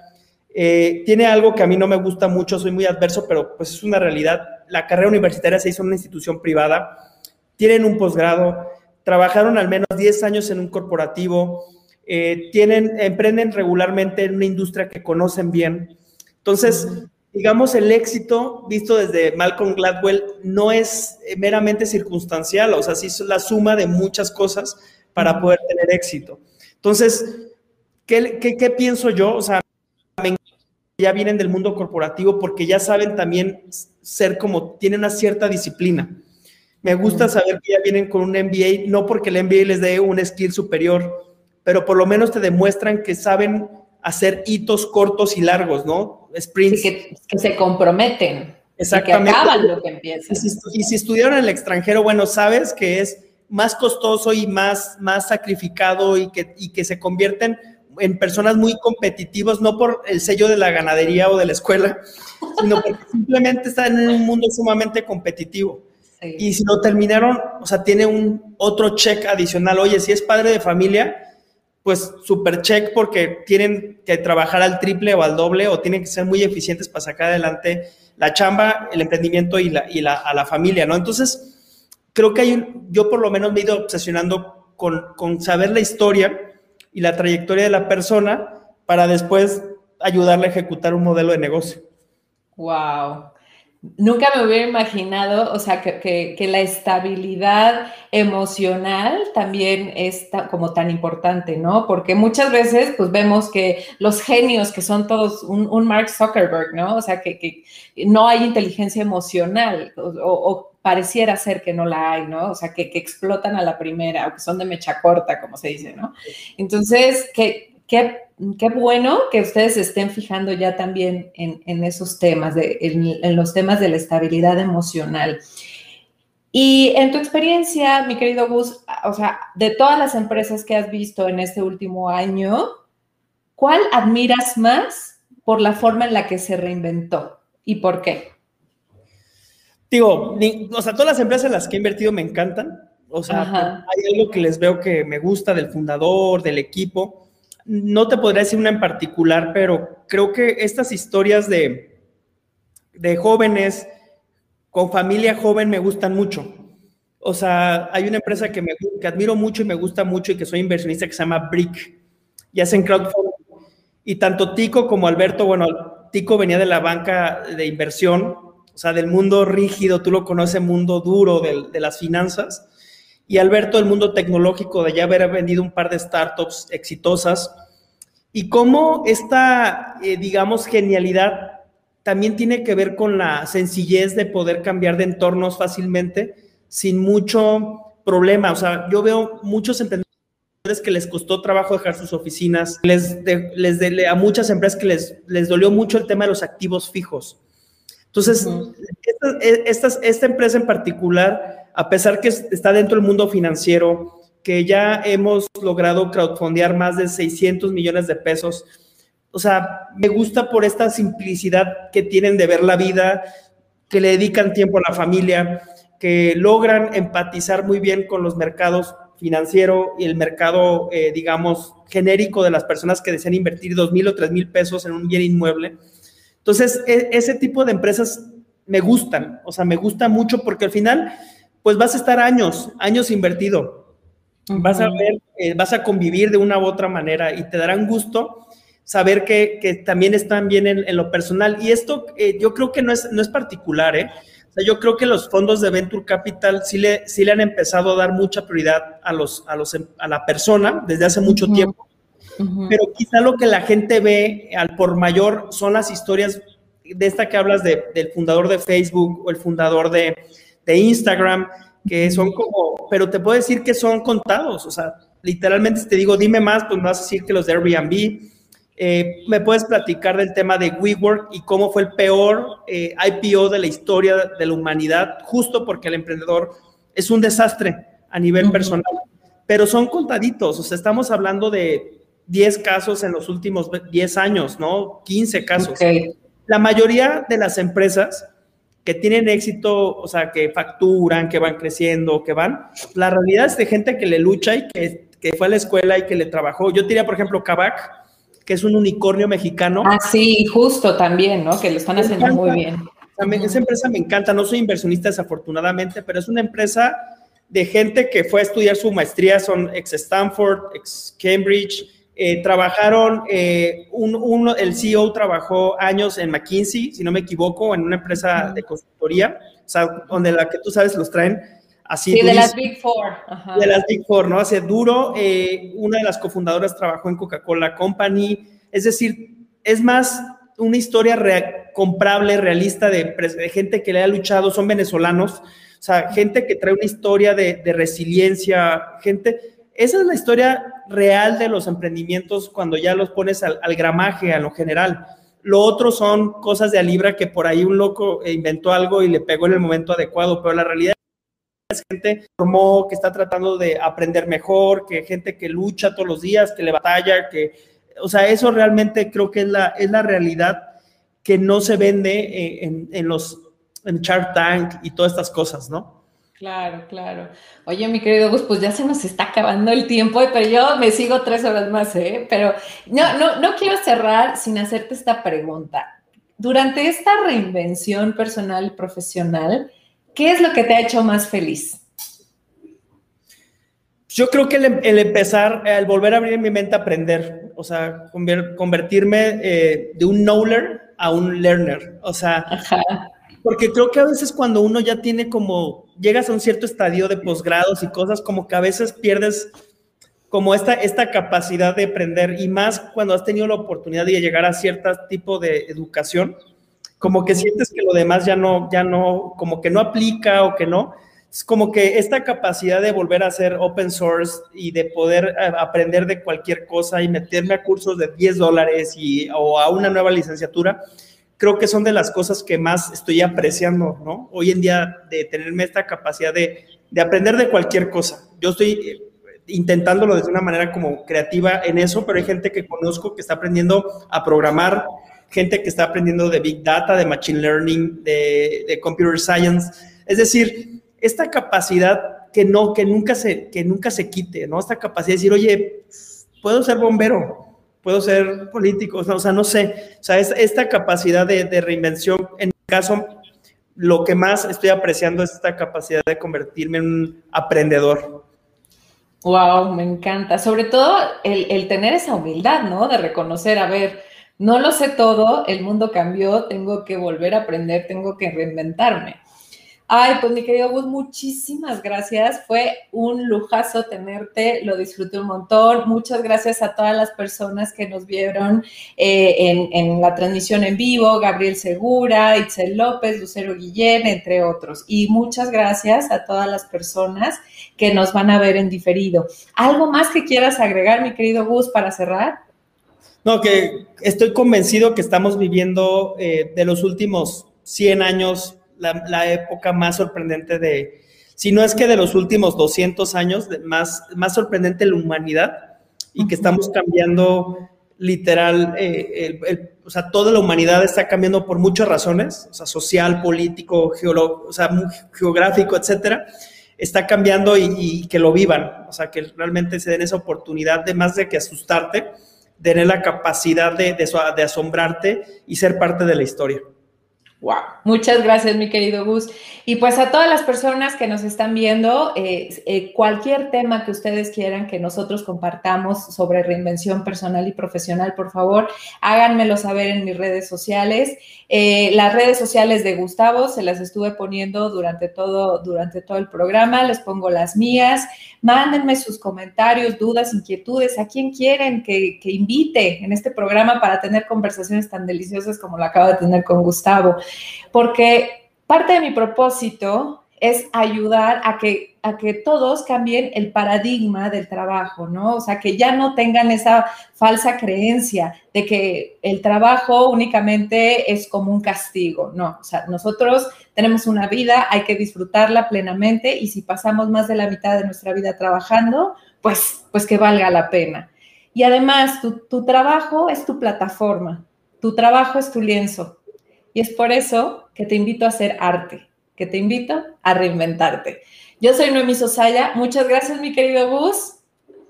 eh, tiene algo que a mí no me gusta mucho, soy muy adverso, pero pues es una realidad. La carrera universitaria se hizo en una institución privada, tienen un posgrado, trabajaron al menos 10 años en un corporativo, eh, tienen, emprenden regularmente en una industria que conocen bien. Entonces, digamos, el éxito visto desde Malcolm Gladwell no es eh, meramente circunstancial, o sea, sí es la suma de muchas cosas para poder tener éxito. Entonces, ¿qué, qué, pienso yo? O sea, ya vienen del mundo corporativo porque ya saben también ser como, tienen una cierta disciplina. Me gusta saber que ya vienen con un MBA, no porque el MBA les dé un skill superior, pero por lo menos te demuestran que saben hacer hitos cortos y largos, ¿no? Sprints. que, se comprometen. Exactamente. que acaban lo que empiezan. Y si, estudiaron en el extranjero, bueno, sabes que es más costoso y más, más sacrificado y que, y que se convierten en personas muy competitivos, no por el sello de la ganadería o de la escuela, *laughs* sino porque simplemente están en un mundo sumamente competitivo. Y si lo terminaron, o sea, tiene un otro check adicional. Oye, si es padre de familia, pues super check porque tienen que trabajar al triple o al doble o tienen que ser muy eficientes para sacar adelante la chamba, el emprendimiento y, la, y la, a la familia, ¿no? Entonces, creo que hay un, yo por lo menos me he ido obsesionando con, con saber la historia y la trayectoria de la persona para después ayudarle a ejecutar un modelo de negocio. Wow. Nunca me hubiera imaginado, o sea, que, la estabilidad emocional también es como tan importante, ¿no? Porque muchas veces, pues vemos que los genios, que son todos un, Mark Zuckerberg, ¿no? O sea, que, no hay inteligencia emocional o, pareciera ser que no la hay, ¿no? O sea, que, explotan a la primera o que son de mecha corta, como se dice, ¿no? Entonces, qué, qué, qué bueno que ustedes estén fijando ya también en, esos temas, de, en, los temas de la estabilidad emocional. Y en tu experiencia, mi querido Gus, o sea, de todas las empresas que has visto en este último año, ¿cuál admiras más por la forma en la que se reinventó y por qué? Digo, o sea, todas las empresas en las que he invertido me encantan. O sea, hay algo que les veo que me gusta del fundador, del equipo. No te podría decir una en particular, pero creo que estas historias de, de jóvenes con familia joven me gustan mucho. O sea, hay una empresa que, me, que admiro mucho y me gusta mucho y que soy inversionista que se llama Brick y hacen crowdfunding. Y tanto Tico como Alberto, bueno, Tico venía de la banca de inversión o sea, del mundo rígido, tú lo conoces, mundo duro de, las finanzas, y Alberto, el mundo tecnológico, de ya haber vendido un par de startups exitosas, y cómo esta, eh, digamos, genialidad también tiene que ver con la sencillez de poder cambiar de entornos fácilmente, sin mucho problema. O sea, yo veo muchos emprendedores que les costó trabajo dejar sus oficinas, les, a muchas empresas que les, les dolió mucho el tema de los activos fijos. Entonces, e, esta, empresa en particular, a pesar que está dentro del mundo financiero, que ya hemos logrado crowdfundear más de 600 millones de pesos, o sea, me gusta por esta simplicidad que tienen de ver la vida, que le dedican tiempo a la familia, que logran empatizar muy bien con los mercados financiero y el mercado, eh, digamos, genérico de las personas que desean invertir dos mil o tres mil pesos en un bien inmueble. Entonces, e, ese tipo de empresas me gustan, o sea, me gusta mucho porque al final, pues vas a estar años, años invertido. Vas a ver, eh, vas a convivir de una u otra manera y te darán gusto saber que, también están bien en, lo personal. Y esto eh, yo creo que no es, no es particular, ¿eh? O sea, yo creo que los fondos de Venture Capital sí le, sí le han empezado a dar mucha prioridad a, los, a, los, a la persona desde hace mucho tiempo. Pero quizá lo que la gente ve al por mayor son las historias de esta que hablas del fundador de Facebook o el fundador de, Instagram, que son como, pero te puedo decir que son contados, o sea, literalmente si te digo, dime más, pues me vas a decir que los de Airbnb. Eh, me puedes platicar del tema de WeWork y cómo fue el peor eh, IPO de la historia de la humanidad, justo porque el emprendedor es un desastre a nivel personal, pero son contaditos, o sea, estamos hablando de 10 casos en los últimos 10 años, ¿no? 15 casos. La mayoría de las empresas que tienen éxito, o sea, que facturan, que van creciendo, que van, la realidad es de gente que le lucha y que, fue a la escuela y que le trabajó. Yo diría, por ejemplo, Kavak, que es un unicornio mexicano. Ah, sí, justo también, ¿no? Que lo están haciendo muy bien. esa empresa me encanta, no soy inversionista desafortunadamente, pero es una empresa de gente que fue a estudiar su maestría, son ex Stanford, ex Cambridge, eh, trabajaron, eh, el CEO trabajó años en McKinsey, si no me equivoco, en una empresa de consultoría, o sea, donde la que tú sabes los traen Así sí, de las Big Four. De las Big Four, ¿no? Hace duro. Eh, una de las cofundadoras trabajó en Coca-Cola Company. Es decir, es más una historia comprable, realista de, gente que le ha luchado, son venezolanos, o sea, gente que trae una historia de, resiliencia, gente, esa es la historia real de los emprendimientos cuando ya los pones al, gramaje, a lo general. Lo otro son cosas de a libra que por ahí un loco inventó algo y le pegó en el momento adecuado, pero la realidad es gente formó, que está tratando de aprender mejor, que gente que lucha todos los días, que le batalla, que, o sea, eso realmente creo que es la, es la realidad que no se vende eh, en, en los en Shark Tank y todas estas cosas, ¿no? Claro, claro. Oye, mi querido Gus, pues ya se nos está acabando el tiempo, pero yo me sigo tres horas más, ¿eh? Pero no, no, no quiero cerrar sin hacerte esta pregunta. Durante esta reinvención personal y profesional, ¿qué es lo que te ha hecho más feliz? Yo creo que el, empezar, el volver a abrir mi mente a aprender, o sea, convertirme eh, de un knowler a un learner, o sea, porque creo que a veces cuando uno ya tiene como, llegas a un cierto estadio de posgrados y cosas, como que a veces pierdes como esta, esta capacidad de aprender y más cuando has tenido la oportunidad de llegar a cierto tipo de educación, como que sientes que lo demás ya no, ya no, como que no aplica o que no. Es como que esta capacidad de volver a hacer open source y de poder eh, aprender de cualquier cosa y meterme a cursos de 10 dólares y, o a una nueva licenciatura, creo que son de las cosas que más estoy apreciando, ¿no? Hoy en día de tenerme esta capacidad de, de aprender de cualquier cosa. Yo estoy eh, intentándolo desde una manera como creativa en eso, pero hay gente que conozco que está aprendiendo a programar, gente que está aprendiendo de Big Data, de Machine Learning, de, de Computer Science. Es decir, esta capacidad que no, que nunca se, que nunca se quite, ¿no? Esta capacidad de decir, oye, puedo ser bombero, puedo ser político, o sea, no sé, o sea, esta capacidad de, de reinvención, en mi caso, lo que más estoy apreciando es esta capacidad de convertirme en un aprendedor. Wow, me encanta. Sobre todo el, el, tener esa humildad, ¿no? De reconocer, a ver, no lo sé todo, el mundo cambió, tengo que volver a aprender, tengo que reinventarme. Ay, pues mi querido Gus, muchísimas gracias. Fue un lujazo tenerte, lo disfruté un montón. Muchas gracias a todas las personas que nos vieron eh, en, la transmisión en vivo, Gabriel Segura, Itzel López, Lucero Guillén, entre otros. Y muchas gracias a todas las personas que nos van a ver en diferido. ¿Algo más que quieras agregar, mi querido Gus, para cerrar? No, que estoy convencido que estamos viviendo eh, de los últimos 100 años la, época más sorprendente de, si no es que de los últimos 200 años, más, más sorprendente la humanidad y que estamos cambiando literal, eh, o sea, toda la humanidad está cambiando por muchas razones, o sea, social, político, o sea, geográfico, etcétera, está cambiando y, que lo vivan, o sea, que realmente se den esa oportunidad de más de que asustarte, tener la capacidad de, de asombrarte y ser parte de la historia. Wow. Muchas gracias, mi querido Gus. Y pues a todas las personas que nos están viendo, eh, eh, cualquier tema que ustedes quieran que nosotros compartamos sobre reinvención personal y profesional, por favor, háganmelo saber en mis redes sociales. Eh, las redes sociales de Gustavo se las estuve poniendo durante todo, durante todo el programa, les pongo las mías. Mándenme sus comentarios, dudas, inquietudes, a quién quieren que, que invite en este programa para tener conversaciones tan deliciosas como lo acabo de tener con Gustavo porque parte de mi propósito es ayudar a que, a que todos cambien el paradigma del trabajo, ¿no? O sea, que ya no tengan esa falsa creencia de que el trabajo únicamente es como un castigo, no, o sea, nosotros tenemos una vida, hay que disfrutarla plenamente y si pasamos más de la mitad de nuestra vida trabajando, pues, pues que valga la pena. Y además, tu, tu trabajo es tu plataforma, tu trabajo es tu lienzo, y es por eso que te invito a hacer arte, que te invito a reinventarte. Yo soy Noemi Sosaya. Muchas gracias, mi querido Gus.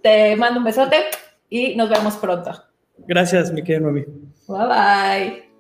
Te mando un besote y nos vemos pronto. Gracias, mi querido Noemi. Bye bye.